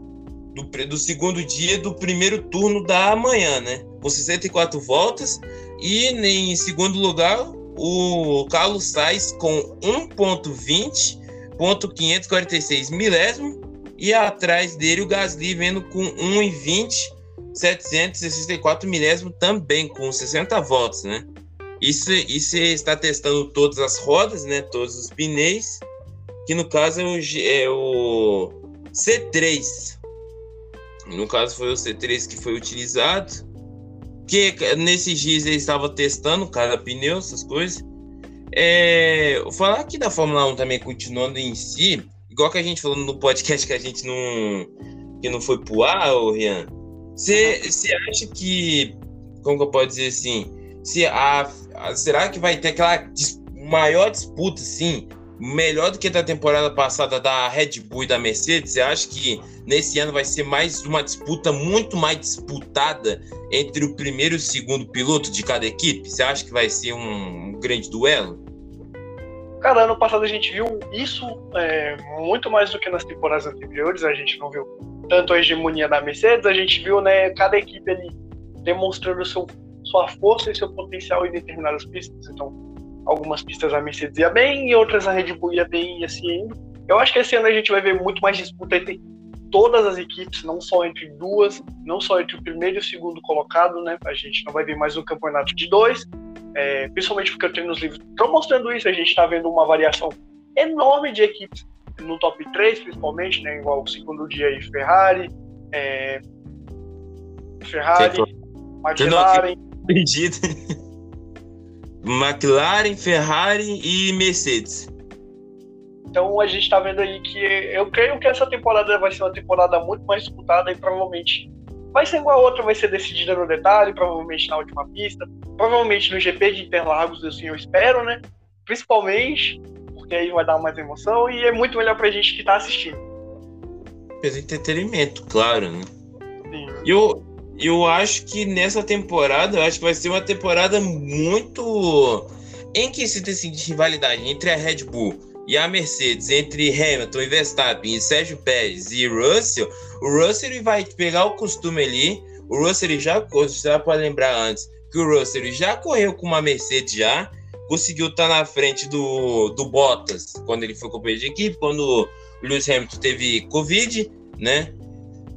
do, do segundo dia do primeiro turno da manhã, né? com 64 voltas. E em segundo lugar, o Carlos Sainz com 1.20.546 milésimo. E atrás dele o Gasly vendo com 1,20 764 milésimo também com 60 voltas, né? Isso, isso está testando todas as rodas, né? Todos os pneus, que no caso é o, é o C3. No caso foi o C3 que foi utilizado que nesses dias ele estava testando cada pneu, essas coisas. É, falar aqui da Fórmula 1 também, continuando em si, igual que a gente falou no podcast que a gente não, que não foi pro ar, ô Rian, você acha que, como que eu posso dizer assim, se a, será que vai ter aquela dis, maior disputa, assim, melhor do que da temporada passada da Red Bull e da Mercedes? Você acha que nesse ano vai ser mais uma disputa muito mais disputada entre o primeiro e o segundo piloto de cada equipe? Você acha que vai ser um, um grande duelo? Cara, ano passado a gente viu isso é, muito mais do que nas temporadas anteriores. A gente não viu tanto a hegemonia da Mercedes, a gente viu né, cada equipe ali demonstrando seu, sua força e seu potencial em determinadas pistas. Então, algumas pistas a Mercedes ia bem e outras a Red Bull ia bem e assim indo. Eu acho que esse ano a gente vai ver muito mais disputa entre todas as equipes, não só entre duas, não só entre o primeiro e o segundo colocado, né? A gente não vai ver mais um campeonato de dois, é, principalmente porque eu tenho nos livros estão mostrando isso, a gente está vendo uma variação enorme de equipes no top 3, principalmente, né? Igual o segundo dia aí, Ferrari, é, Ferrari, McLaren. McLaren, Ferrari e Mercedes. Então a gente está vendo aí que eu creio que essa temporada vai ser uma temporada muito mais disputada e provavelmente vai ser igual a outra, vai ser decidida no detalhe, provavelmente na última pista, provavelmente no GP de Interlagos, assim, eu espero, né? Principalmente, porque aí vai dar mais emoção e é muito melhor pra gente que tá assistindo. Pelo entretenimento, claro, né? Sim. Eu, eu acho que nessa temporada, acho que vai ser uma temporada muito em que se decide rivalidade entre a Red Bull e a Mercedes, entre Hamilton e Verstappen e Sérgio Pérez e Russell, o Russell vai pegar o costume ali. O Russell já, você pode lembrar antes, que o Russell já correu com uma Mercedes já, conseguiu estar na frente do, do Bottas quando ele foi companheiro de equipe, quando o Lewis Hamilton teve Covid, né?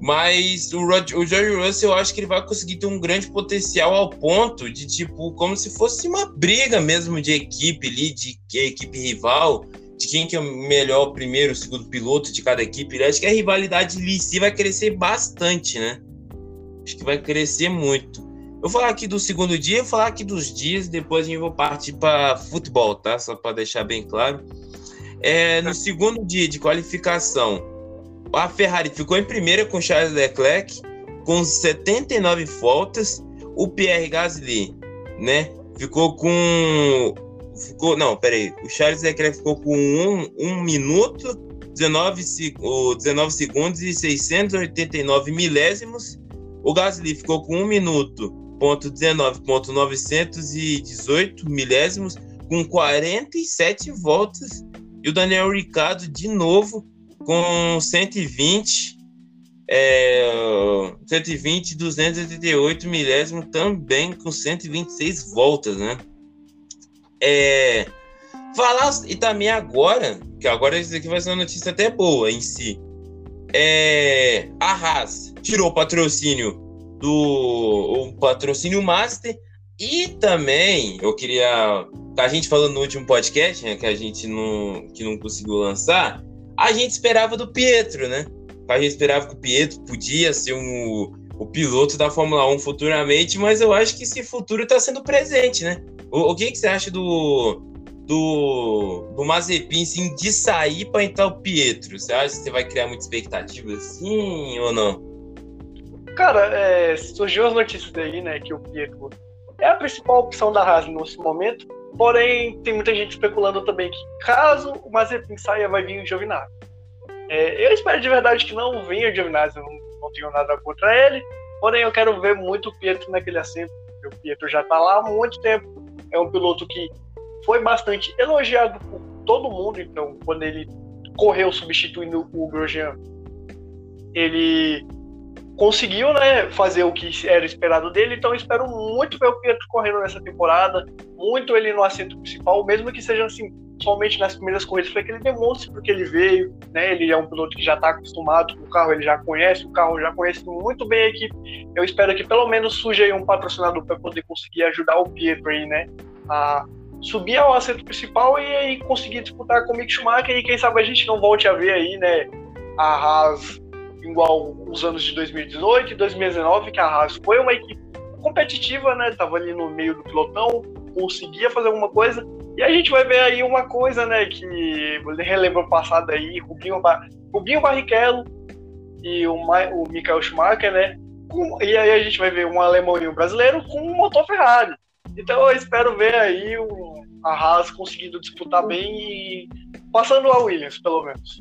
Mas o, Rod, o George Russell, eu acho que ele vai conseguir ter um grande potencial ao ponto de, tipo, como se fosse uma briga mesmo de equipe ali, de equipe rival, de quem que é o melhor, primeiro, segundo piloto de cada equipe. Eu acho que a rivalidade ali em si vai crescer bastante, né? Acho que vai crescer muito. Eu vou falar aqui do segundo dia, eu vou falar aqui dos dias, depois a gente vai partir para futebol, tá? Só para deixar bem claro. É, no segundo dia de qualificação, a Ferrari ficou em primeira com Charles Leclerc, com 79 voltas. O Pierre Gasly, né? Ficou com ficou. Não, peraí. O Charles Leclerc ficou com 1 um, um minuto, 19, 19 segundos e 689 milésimos. O Gasly ficou com 1 minuto, ponto 19, ponto 918 milésimos, com 47 voltas. E o Daniel Ricciardo, de novo, com 120, é, 120, 288 milésimos, também com 126 voltas, né? É, falar e também agora, que agora isso aqui vai ser uma notícia até boa em si. É, a Haas tirou o patrocínio do o patrocínio Master e também eu queria a gente falando no último podcast, né, que a gente não que não conseguiu lançar, a gente esperava do Pietro, né? A gente esperava que o Pietro podia ser um, o piloto da Fórmula 1 futuramente, mas eu acho que esse futuro está sendo presente, né? O, o que, que você acha do, do, do Mazepin, assim, de sair para entrar o Pietro? Você acha que você vai criar muita expectativa assim ou não? Cara, é, surgiu as notícias aí, né, que o Pietro é a principal opção da Haas nesse momento, porém tem muita gente especulando também que caso o Mazepin saia, vai vir o Giovinazzi. É, eu espero de verdade que não venha o Giovinazzi, eu não, não tenho nada contra ele, porém eu quero ver muito o Pietro naquele assento, o Pietro já está lá há muito tempo, é um piloto que foi bastante elogiado por todo mundo. Então, quando ele correu substituindo o Grosjean, ele conseguiu né, fazer o que era esperado dele. Então, espero muito ver o Pietro correndo nessa temporada, muito ele no assento principal, mesmo que seja assim, somente nas primeiras corridas, para que ele demonstre porque ele veio. Né, ele é um piloto que já está acostumado com o carro, ele já conhece o carro, já conhece muito bem a equipe. Eu espero que pelo menos surja aí um patrocinador para poder conseguir ajudar o Pietro aí, né, a subir ao assento principal e aí conseguir disputar com o Mick Schumacher e quem sabe a gente não volte a ver aí, né, a Haas igual os anos de 2018 e 2019, que a Haas foi uma equipe competitiva, né, tava ali no meio do pilotão, conseguia fazer alguma coisa, e a gente vai ver aí uma coisa, né, que relembra o passado aí, Rubinho, Rubinho Barrichello e o, Ma, o Michael Schumacher, né, com, e aí a gente vai ver um alemão e um brasileiro com um motor Ferrari. Então eu espero ver aí o, a Haas conseguindo disputar bem e passando a Williams, pelo menos.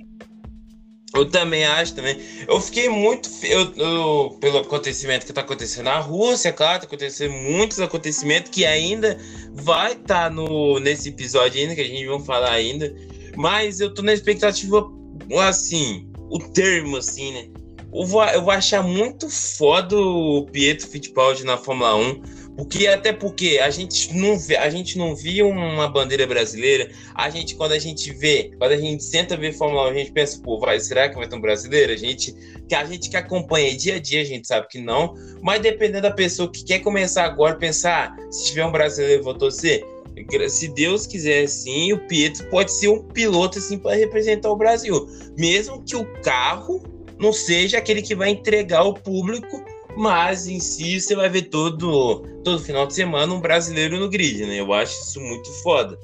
Eu também acho também. Eu fiquei muito eu, eu, pelo acontecimento que está acontecendo na Rússia, claro, tá acontecendo muitos acontecimentos que ainda vai estar tá no nesse episódio ainda que a gente vai falar ainda. Mas eu tô na expectativa assim, o termo assim, né? Eu vou, eu vou achar muito foda o Pietro Fittipaldi na Fórmula 1 Porque até porque a gente não vê, a gente não via uma bandeira brasileira. A gente quando a gente vê, quando a gente senta ver Fórmula 1, a gente pensa, pô, vai, será que vai ter um brasileiro? A gente que a gente que acompanha dia a dia, a gente sabe que não. Mas dependendo da pessoa que quer começar agora, pensar, se tiver um brasileiro, vou torcer. Se Deus quiser, sim, o Pietro pode ser um piloto assim para representar o Brasil, mesmo que o carro não seja aquele que vai entregar ao público mas em si você vai ver todo, todo final de semana um brasileiro no grid, né? Eu acho isso muito foda.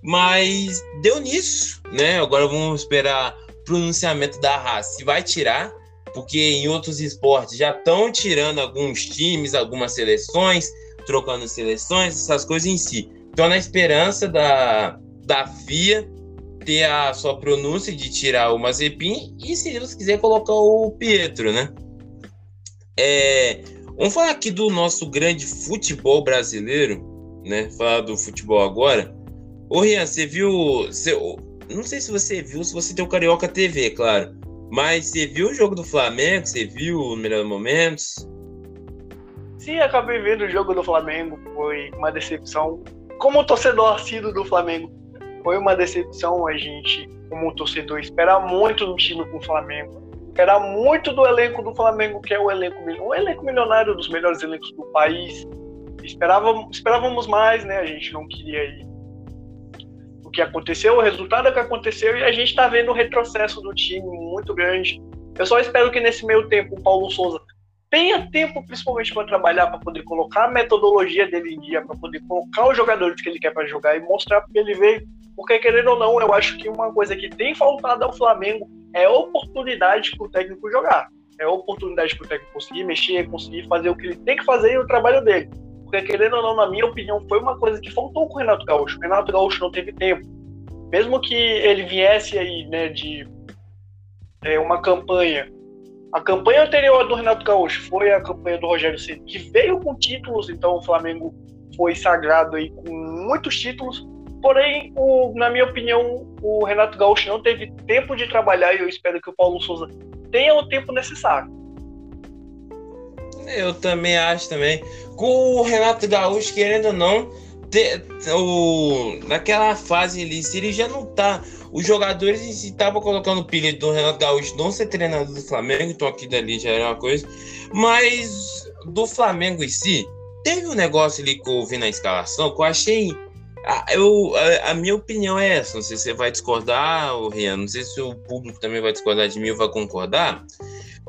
Mas deu nisso, né? Agora vamos esperar pronunciamento da Haas. Se vai tirar, porque em outros esportes já estão tirando alguns times, algumas seleções, trocando seleções, essas coisas em si. Então, na esperança da, da FIA ter a sua pronúncia de tirar o Mazepin e, se Deus quiser, colocar o Pietro, né? É, vamos falar aqui do nosso grande futebol brasileiro, né? Falar do futebol agora. Ô, Rian, você viu. Você, não sei se você viu, se você tem o Carioca TV, claro. Mas você viu o jogo do Flamengo? Você viu os melhores momentos? Sim, acabei vendo o jogo do Flamengo. Foi uma decepção. Como torcedor assíduo do Flamengo, foi uma decepção a gente, como torcedor, esperar muito no time com o Flamengo era muito do elenco do Flamengo, que é o elenco, o elenco milionário dos melhores elencos do país. Esperávamos, esperávamos mais, né? A gente não queria ir. O que aconteceu, o resultado é que aconteceu, e a gente está vendo o retrocesso do time muito grande. Eu só espero que nesse meio tempo o Paulo Souza tenha tempo, principalmente para trabalhar, para poder colocar a metodologia dele em dia, para poder colocar os jogadores que ele quer para jogar e mostrar porque ele veio. Porque, querendo ou não, eu acho que uma coisa que tem faltado ao Flamengo é oportunidade para o técnico jogar. É oportunidade para o técnico conseguir mexer, conseguir fazer o que ele tem que fazer e o trabalho dele. Porque, querendo ou não, na minha opinião, foi uma coisa que faltou com o Renato Gaúcho. O Renato Gaúcho não teve tempo. Mesmo que ele viesse aí, né, de é, uma campanha. A campanha anterior do Renato Gaúcho foi a campanha do Rogério Ceni, que veio com títulos, então o Flamengo foi sagrado aí com muitos títulos. Porém, o, na minha opinião, o Renato Gaúcho não teve tempo de trabalhar e eu espero que o Paulo Souza tenha o tempo necessário. Eu também acho também. Com o Renato Gaúcho, querendo ou não, ter, o, naquela fase ali, se ele já não tá. Os jogadores estavam colocando o pilha do Renato Gaúcho não ser treinador do Flamengo, então aqui dali já era uma coisa. Mas do Flamengo em si, teve um negócio ali que eu vi na escalação que eu achei ah, eu, a, a, minha opinião é essa. Não sei se você vai discordar, Rian. Não sei se o público também vai discordar de mim ou vai concordar.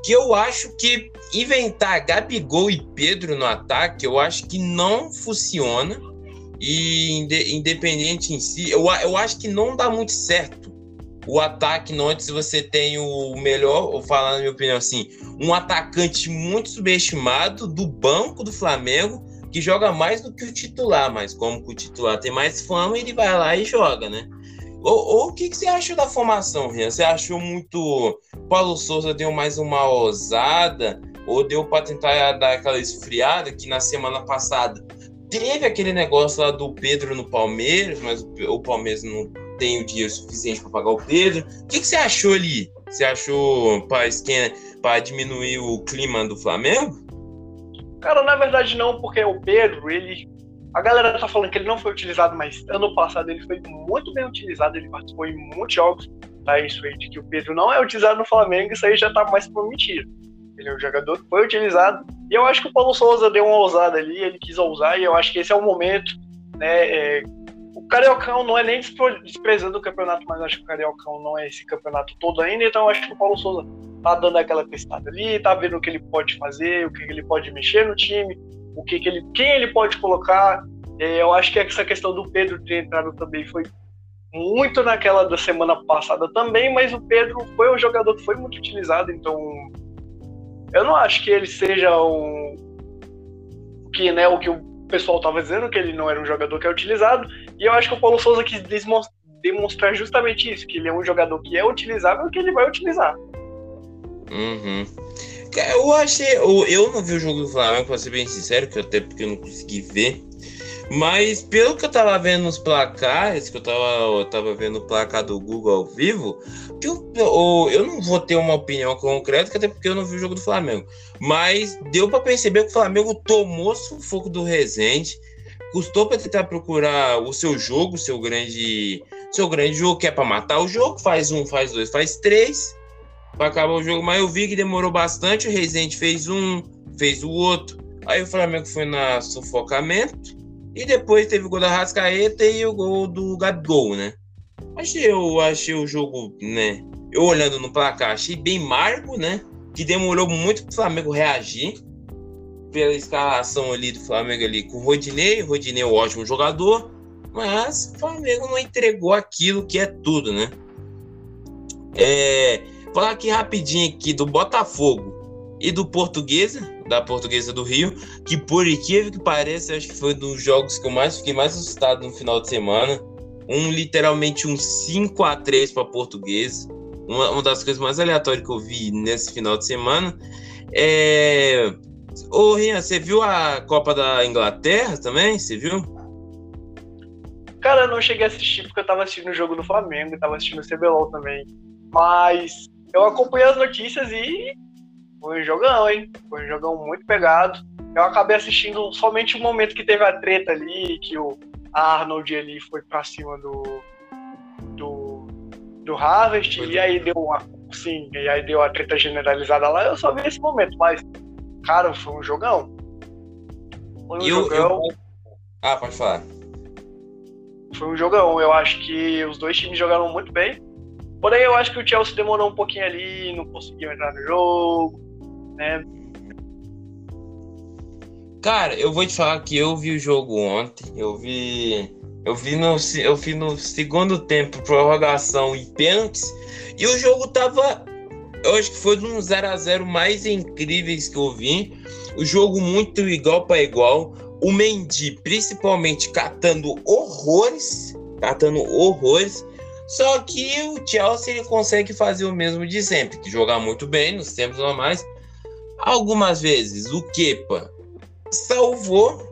Que eu acho que inventar Gabigol e Pedro no ataque, eu acho que não funciona. E independente em si, eu, eu acho que não dá muito certo o ataque não antes você tem o melhor, ou falando na minha opinião assim, um atacante muito subestimado do banco do Flamengo que joga mais do que o titular, mas como o titular tem mais fama, ele vai lá e joga, né? Ou, o que, que você achou da formação, Rian? Você achou muito. Paulo Souza deu mais uma ousada? Ou deu para tentar dar aquela esfriada que na semana passada teve aquele negócio lá do Pedro no Palmeiras, mas o Palmeiras não tem o dinheiro suficiente para pagar o Pedro. O que, que você achou ali? Você achou para diminuir o clima do Flamengo? Cara, na verdade não, porque o Pedro, ele. A galera tá falando que ele não foi utilizado, mas ano passado ele foi muito bem utilizado, ele participou em muitos jogos. Tá isso aí de que o Pedro não é utilizado no Flamengo, isso aí já tá mais por mentira. Ele é um jogador que foi utilizado. E eu acho que o Paulo Souza deu uma ousada ali, ele quis ousar, e eu acho que esse é o momento, né? É, o Cariocão não é nem desprezando o campeonato, mas acho que o Cariocão não é esse campeonato todo ainda, então eu acho que o Paulo Souza tá dando aquela testada ali, tá vendo o que ele pode fazer, o que ele pode mexer no time, o que, que ele, quem ele pode colocar. É, eu acho que essa questão do Pedro ter entrado também foi muito naquela da semana passada também, mas o Pedro foi um jogador que foi muito utilizado, então eu não acho que ele seja um que né o que o pessoal estava dizendo que ele não era um jogador que é utilizado e eu acho que o Paulo Souza quis demonstrar justamente isso, que ele é um jogador que é utilizável e que ele vai utilizar. Uhum. Eu achei. Eu, não vi o jogo do Flamengo, pra ser bem sincero, que até porque eu não consegui ver. Mas pelo que eu tava vendo nos placares, que eu tava, eu tava vendo o placar do Google ao vivo, que eu, eu, eu não vou ter uma opinião concreta, até porque eu não vi o jogo do Flamengo. Mas deu para perceber que o Flamengo tomou sufoco do Resende, custou para tentar procurar o seu jogo, seu grande, seu grande jogo, que é para matar o jogo, faz um, faz dois, faz três, para acabar o jogo. Mas eu vi que demorou bastante, o Resende fez um, fez o outro. Aí o Flamengo foi na sufocamento e depois teve o gol da Rascaeta e o gol do Gabigol, né? Achei, eu achei o jogo, né? Eu olhando no placar, achei bem margo, né? Que demorou muito para o Flamengo reagir pela escalação ali do Flamengo ali com o Rodinei. Rodinei é um ótimo jogador, mas o Flamengo não entregou aquilo que é tudo, né? É, falar aqui rapidinho aqui do Botafogo e do Portuguesa da Portuguesa do Rio, que por incrível que pareça, acho que foi um dos jogos que eu mais fiquei mais assustado no final de semana. Um literalmente um 5 a 3 para Portuguesa. Uma, uma, das coisas mais aleatórias que eu vi nesse final de semana. É... Ô, Rian, você viu a Copa da Inglaterra também? Você viu? Cara, eu não cheguei a assistir porque eu tava assistindo o jogo do Flamengo, tava assistindo o CBLOL também. Mas eu acompanhei as notícias e foi um jogão, hein? Foi um jogão muito pegado. Eu acabei assistindo somente o momento que teve a treta ali, que o Arnold ali foi pra cima do. do. do Harvest, e aí deu uma. Sim, e aí deu a treta generalizada lá. Eu só vi esse momento, mas. Cara, foi um jogão. Foi um eu, jogão. Eu... Ah, pode falar. Foi um jogão. Eu acho que os dois times jogaram muito bem. Porém, eu acho que o Chelsea demorou um pouquinho ali, não conseguiu entrar no jogo né? Cara, eu vou te falar que eu vi o jogo ontem, eu vi, eu vi no, eu vi no segundo tempo prorrogação e pênaltis, e o jogo tava, eu acho que foi um 0 a 0 mais incríveis que eu vi. O jogo muito igual para igual. O Mendy, principalmente, catando horrores, catando horrores. Só que o Chelsea ele consegue fazer o mesmo de sempre, que jogar muito bem nos tempos normais, Algumas vezes o Kepa salvou,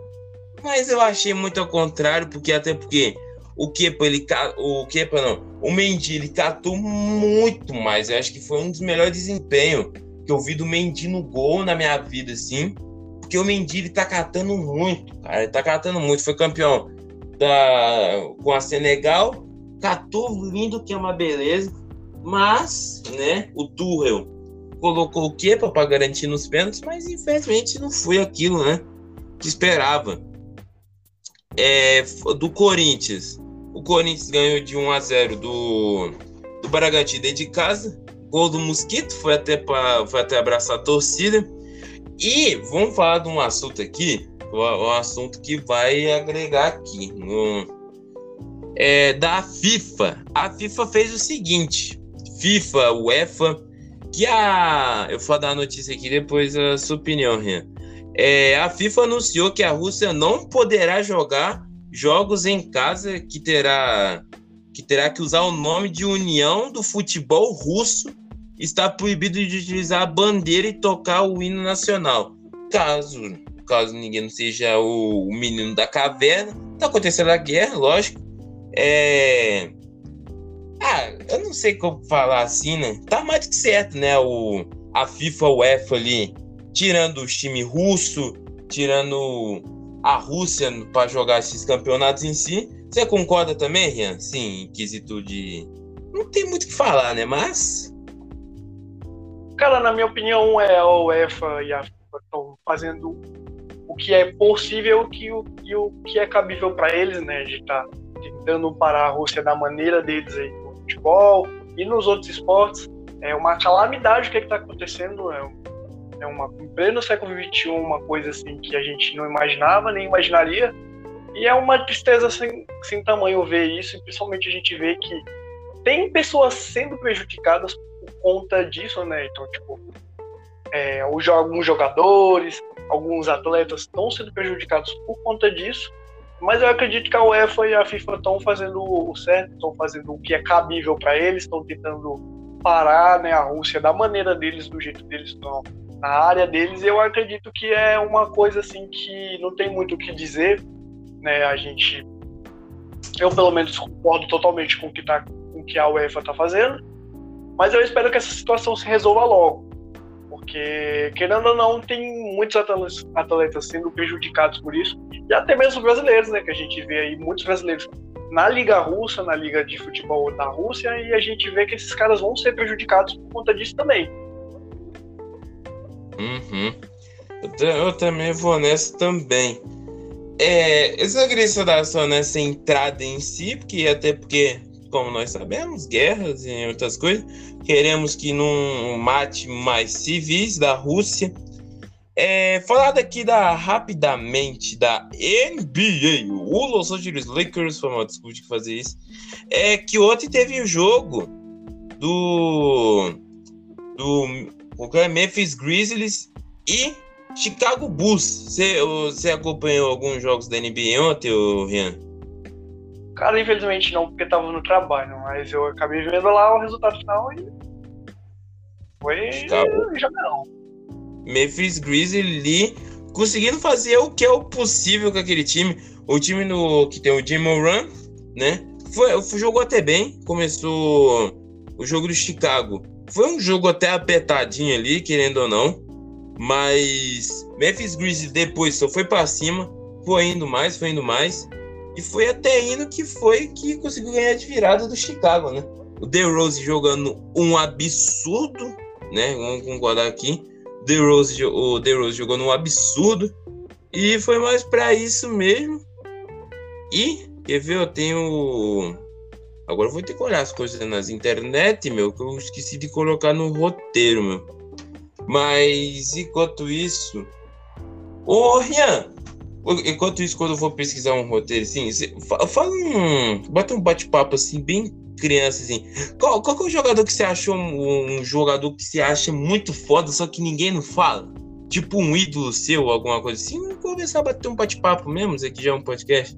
mas eu achei muito ao contrário, porque até porque o Kepa, ele o Kepa não, o Mendy ele catou muito mais. Eu acho que foi um dos melhores desempenhos que eu vi do Mendy no gol na minha vida, assim. Porque o Mendy ele tá catando muito, cara. Ele tá catando muito. Foi campeão da, com a Senegal. Catou lindo, que é uma beleza. Mas, né, o Tuchel colocou o Kepa para garantir nos pênaltis, mas infelizmente não foi aquilo, né? Que esperava. É, do Corinthians. O Corinthians ganhou de 1 a 0 do, do Bragantino dentro de casa. Gol do Mosquito, foi até, pra, foi até abraçar a torcida. E vamos falar de um assunto aqui, um assunto que vai agregar aqui. No, é, da FIFA. A FIFA fez o seguinte: FIFA, UEFA, que a. Eu vou dar a notícia aqui depois a sua opinião, Rian. É, a FIFA anunciou que a Rússia não poderá jogar jogos em casa que terá que terá que usar o nome de União do Futebol Russo. Está proibido de utilizar a bandeira e tocar o hino nacional. Caso, caso ninguém não seja o, menino da caverna, está acontecendo a guerra, lógico. É, ah, eu não sei como falar assim, né? Tá mais do que certo, né? O, a FIFA UEFA ali, tirando o time russo, tirando a Rússia para jogar esses campeonatos em si. Você concorda também, Rian? Sim, em quesito de. Não tem muito o que falar, né? Mas. Cara, na minha opinião, é a UEFA e a FIFA estão fazendo o que é possível e o, e o que é cabível para eles, né? De estar tá tentando parar a Rússia da maneira deles aí futebol e nos outros esportes. É uma calamidade o que é está acontecendo. É, é uma, em pleno século XXI, uma coisa assim que a gente não imaginava, nem imaginaria. E é uma tristeza sem, sem tamanho ver isso, e principalmente a gente vê que tem pessoas sendo prejudicadas por conta disso, né? Então, tipo, é, alguns jogadores, alguns atletas estão sendo prejudicados por conta disso. Mas eu acredito que a UEFA e a FIFA estão fazendo o certo, estão fazendo o que é cabível para eles, estão tentando parar né, a Rússia da maneira deles, do jeito deles, na área deles. Eu acredito que é uma coisa assim que não tem muito o que dizer, né? A gente. Eu, pelo menos, concordo totalmente com o que, tá, com o que a UEFA está fazendo. Mas eu espero que essa situação se resolva logo. Porque, querendo ou não, tem muitos atletas, atletas sendo prejudicados por isso. E até mesmo brasileiros, né? Que a gente vê aí muitos brasileiros na Liga Russa, na Liga de Futebol da Rússia, e a gente vê que esses caras vão ser prejudicados por conta disso também. Uhum. Eu, também vou nessa também. É, eu só queria nessa entrada em si, porque até porque, como nós sabemos, guerras e outras coisas, queremos que não mate mais civis da Rússia. É, falar daqui da, rapidamente da NBA, o Los Angeles Lakers, foi mal, desculpa de fazer isso, é que ontem teve o jogo do, do Memphis Grizzlies e Chicago Bulls. Você, você acompanhou alguns jogos da NBA ontem, Rian? Cara, infelizmente não, porque tava no trabalho, mas eu acabei vendo lá o resultado final e foi jogão. Memphis Grizzlies conseguindo fazer o que é o possível com aquele time. O time no, que tem o Jim Moran, né? Foi, jogou até bem. Começou o jogo do Chicago. Foi um jogo até apertadinho ali, querendo ou não. Mas Memphis Grizzlies depois só foi para cima. Foi indo mais, foi indo mais. E foi até indo que foi que conseguiu ganhar de virada do Chicago, né? O DeRozan jogando um absurdo, né? Vamos concordar aqui. The Rose, o The Rose jogou num absurdo. E foi mais para isso mesmo. E, quer ver, eu tenho. Agora eu vou ter que olhar as coisas nas internet, meu, que eu esqueci de colocar no roteiro, meu. Mas, enquanto isso. Ô, Rian! Enquanto isso, quando eu for pesquisar um roteiro assim, fala um. Bota um bate-papo assim, bem criança, assim. Qual, qual é o jogador que você achou um, um, jogador que você acha muito foda, só que ninguém não fala? Tipo um ídolo seu, alguma coisa assim? Vamos começar a bater um bate-papo mesmo, isso aqui já é um podcast.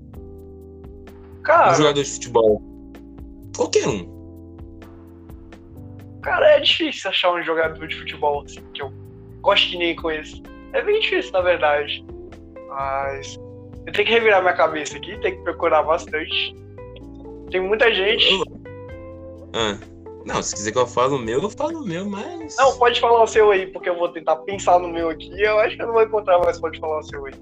Cara. Um jogador de futebol. Qualquer um. Cara, é difícil achar um jogador de futebol assim, que eu gosto que nem conheço. É bem difícil, na verdade. Mas eu tenho que revirar minha cabeça aqui, tenho que procurar bastante. Tem muita gente. Ah. Não, se quiser que eu fale o meu, eu falo o meu, mas. Não, pode falar o seu aí, porque eu vou tentar pensar no meu aqui. Eu acho que eu não vou encontrar, mas pode falar o seu aí.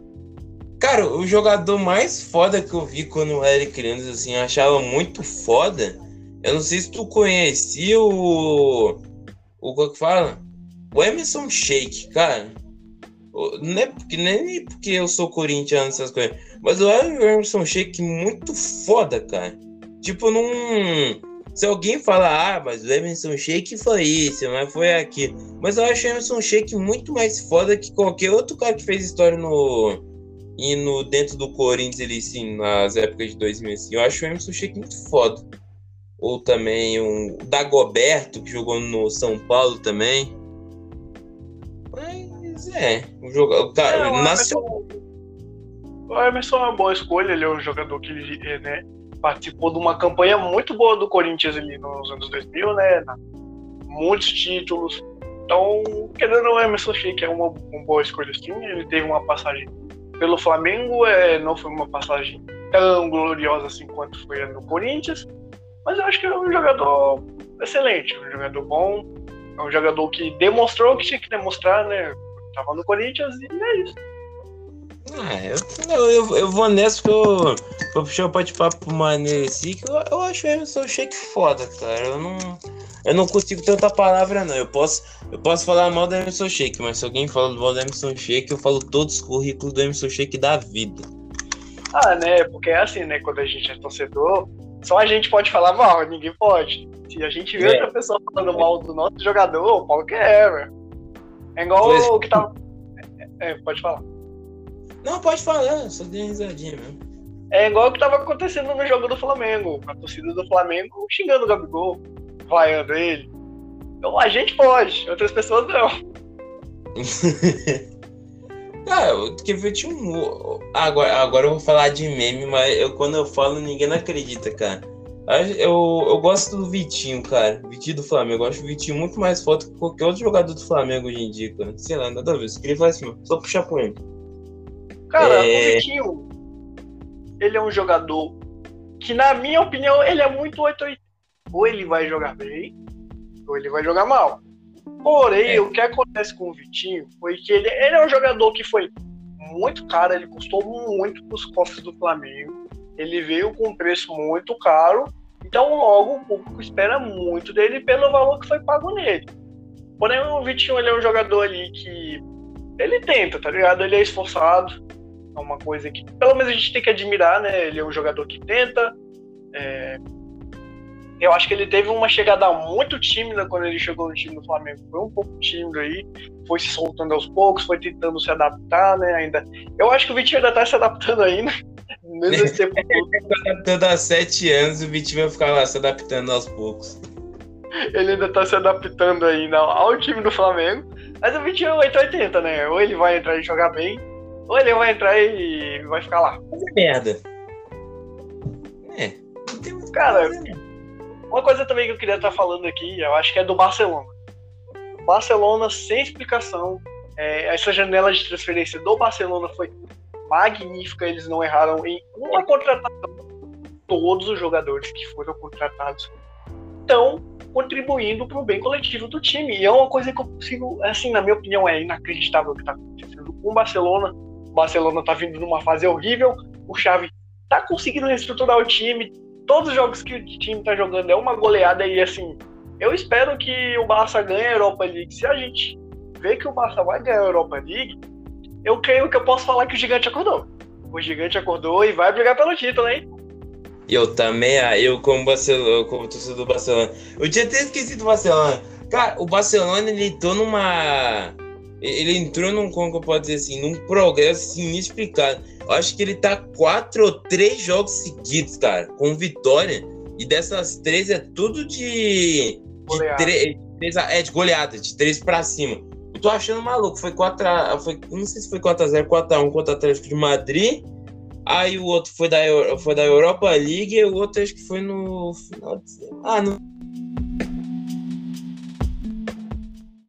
Cara, o jogador mais foda que eu vi quando eu era criança, assim, eu achava muito foda. Eu não sei se tu conhecia o. O que que fala? O Emerson Shake, cara. Não é porque, nem porque eu sou corintiano, essas coisas. Mas o Emerson Shake muito foda, cara. Tipo, não se alguém fala, ah, mas o Emerson Sheik foi isso, mas foi aquilo. Mas eu acho o Emerson Sheik muito mais foda que qualquer outro cara que fez história no. E no, dentro do Corinthians, ele sim, nas épocas de 2000, assim. Eu acho o Emerson Sheik muito foda. Ou também um, o Dagoberto, que jogou no São Paulo também. É, um jogador. Cara, é, nasceu. O Emerson é uma boa escolha, ele é um jogador que né, participou de uma campanha muito boa do Corinthians ali nos anos 2000, né? Muitos títulos. Então, querendo não, Emerson Sheik é uma, uma boa escolha sim. Ele teve uma passagem pelo Flamengo, é, não foi uma passagem tão gloriosa assim quanto foi no Corinthians, mas eu acho que é um jogador excelente, um jogador bom, é um jogador que demonstrou o que tinha que demonstrar, né? Tava no Corinthians e é isso. Ah, eu, eu, eu vou nessa porque eu vou puxar o bate-papo maneiro assim, que eu, eu acho o Emerson Shake foda, cara. Eu não, eu não consigo outra palavra, não. Eu posso, eu posso falar mal do Emerson Shake, mas se alguém fala mal do Emerson Shake, eu falo todos os currículos do Emerson Shake da vida. Ah, né? Porque é assim, né? Quando a gente é torcedor, só a gente pode falar mal, ninguém pode. Se a gente vê é. outra pessoa falando mal do nosso jogador, o Paulo que é, velho. É igual pois... o que tava. É, pode falar. Não, pode falar, só dei risadinha mesmo. É igual o que tava acontecendo no jogo do Flamengo. A torcida do Flamengo xingando o Gabigol, vaiando ele. Então a gente pode, outras pessoas não. ah, que ver tinha um. Agora, agora eu vou falar de meme, mas eu, quando eu falo, ninguém não acredita, cara. Eu, eu gosto do Vitinho, cara. Vitinho do Flamengo. Eu acho o Vitinho muito mais foda que qualquer outro jogador do Flamengo hoje em dia, cara. Sei lá, nada a ver. Eu queria falar assim, só puxar por ele. Cara, é... o Vitinho. ele é um jogador que, na minha opinião, ele é muito 880. Ou ele vai jogar bem, ou ele vai jogar mal. Porém, é. o que acontece com o Vitinho foi que ele, ele é um jogador que foi muito caro, ele custou muito para os cofres do Flamengo. Ele veio com um preço muito caro, então logo o público espera muito dele pelo valor que foi pago nele. Porém, o Vitinho ele é um jogador ali que ele tenta, tá ligado? Ele é esforçado, é uma coisa que pelo menos a gente tem que admirar, né? Ele é um jogador que tenta. É... Eu acho que ele teve uma chegada muito tímida quando ele chegou no time do Flamengo. Foi um pouco tímido aí, foi se soltando aos poucos, foi tentando se adaptar, né? Ainda. Eu acho que o Vitinho ainda tá se adaptando ainda. Mesmo esse tempo todo. Ele tá adaptando há sete anos, o Vitinho vai ficar lá se adaptando aos poucos. Ele ainda tá se adaptando ainda ao time do Flamengo. Mas o Vitinho é 880, né? Ou ele vai entrar e jogar bem, ou ele vai entrar e vai ficar lá. Fazer merda. É. Cara, uma coisa também que eu queria estar falando aqui, eu acho que é do Barcelona. Barcelona, sem explicação. É, essa janela de transferência do Barcelona foi magnífica. Eles não erraram em uma contratação. Todos os jogadores que foram contratados estão contribuindo para o bem coletivo do time. E é uma coisa que eu consigo, assim, na minha opinião, é inacreditável o que está acontecendo com o Barcelona. O Barcelona está vindo numa fase horrível. O Xavi está conseguindo reestruturar o time. Todos os jogos que o time está jogando é uma goleada e assim. Eu espero que o Barça ganhe a Europa League. Se a gente vê que o Barça vai ganhar a Europa League, eu creio que eu posso falar que o gigante acordou. O gigante acordou e vai brigar pelo título, hein? Eu também, ah, eu como Barcelona, como torcedor do Barcelona. Eu tinha até esquecido o Barcelona. Cara, o Barcelona ele entrou numa. Ele entrou num, como que eu posso dizer assim, num progresso assim, inexplicável. Eu acho que ele tá quatro ou três jogos seguidos, cara, com vitória. E dessas três é tudo de. de três, é, de goleada, de três pra cima. Eu tô achando maluco. Foi 4 foi Não sei se foi 4x0, 4x1 contra o Atlético de Madrid. Aí o outro foi da, foi da Europa League e o outro acho que foi no final de Ah, no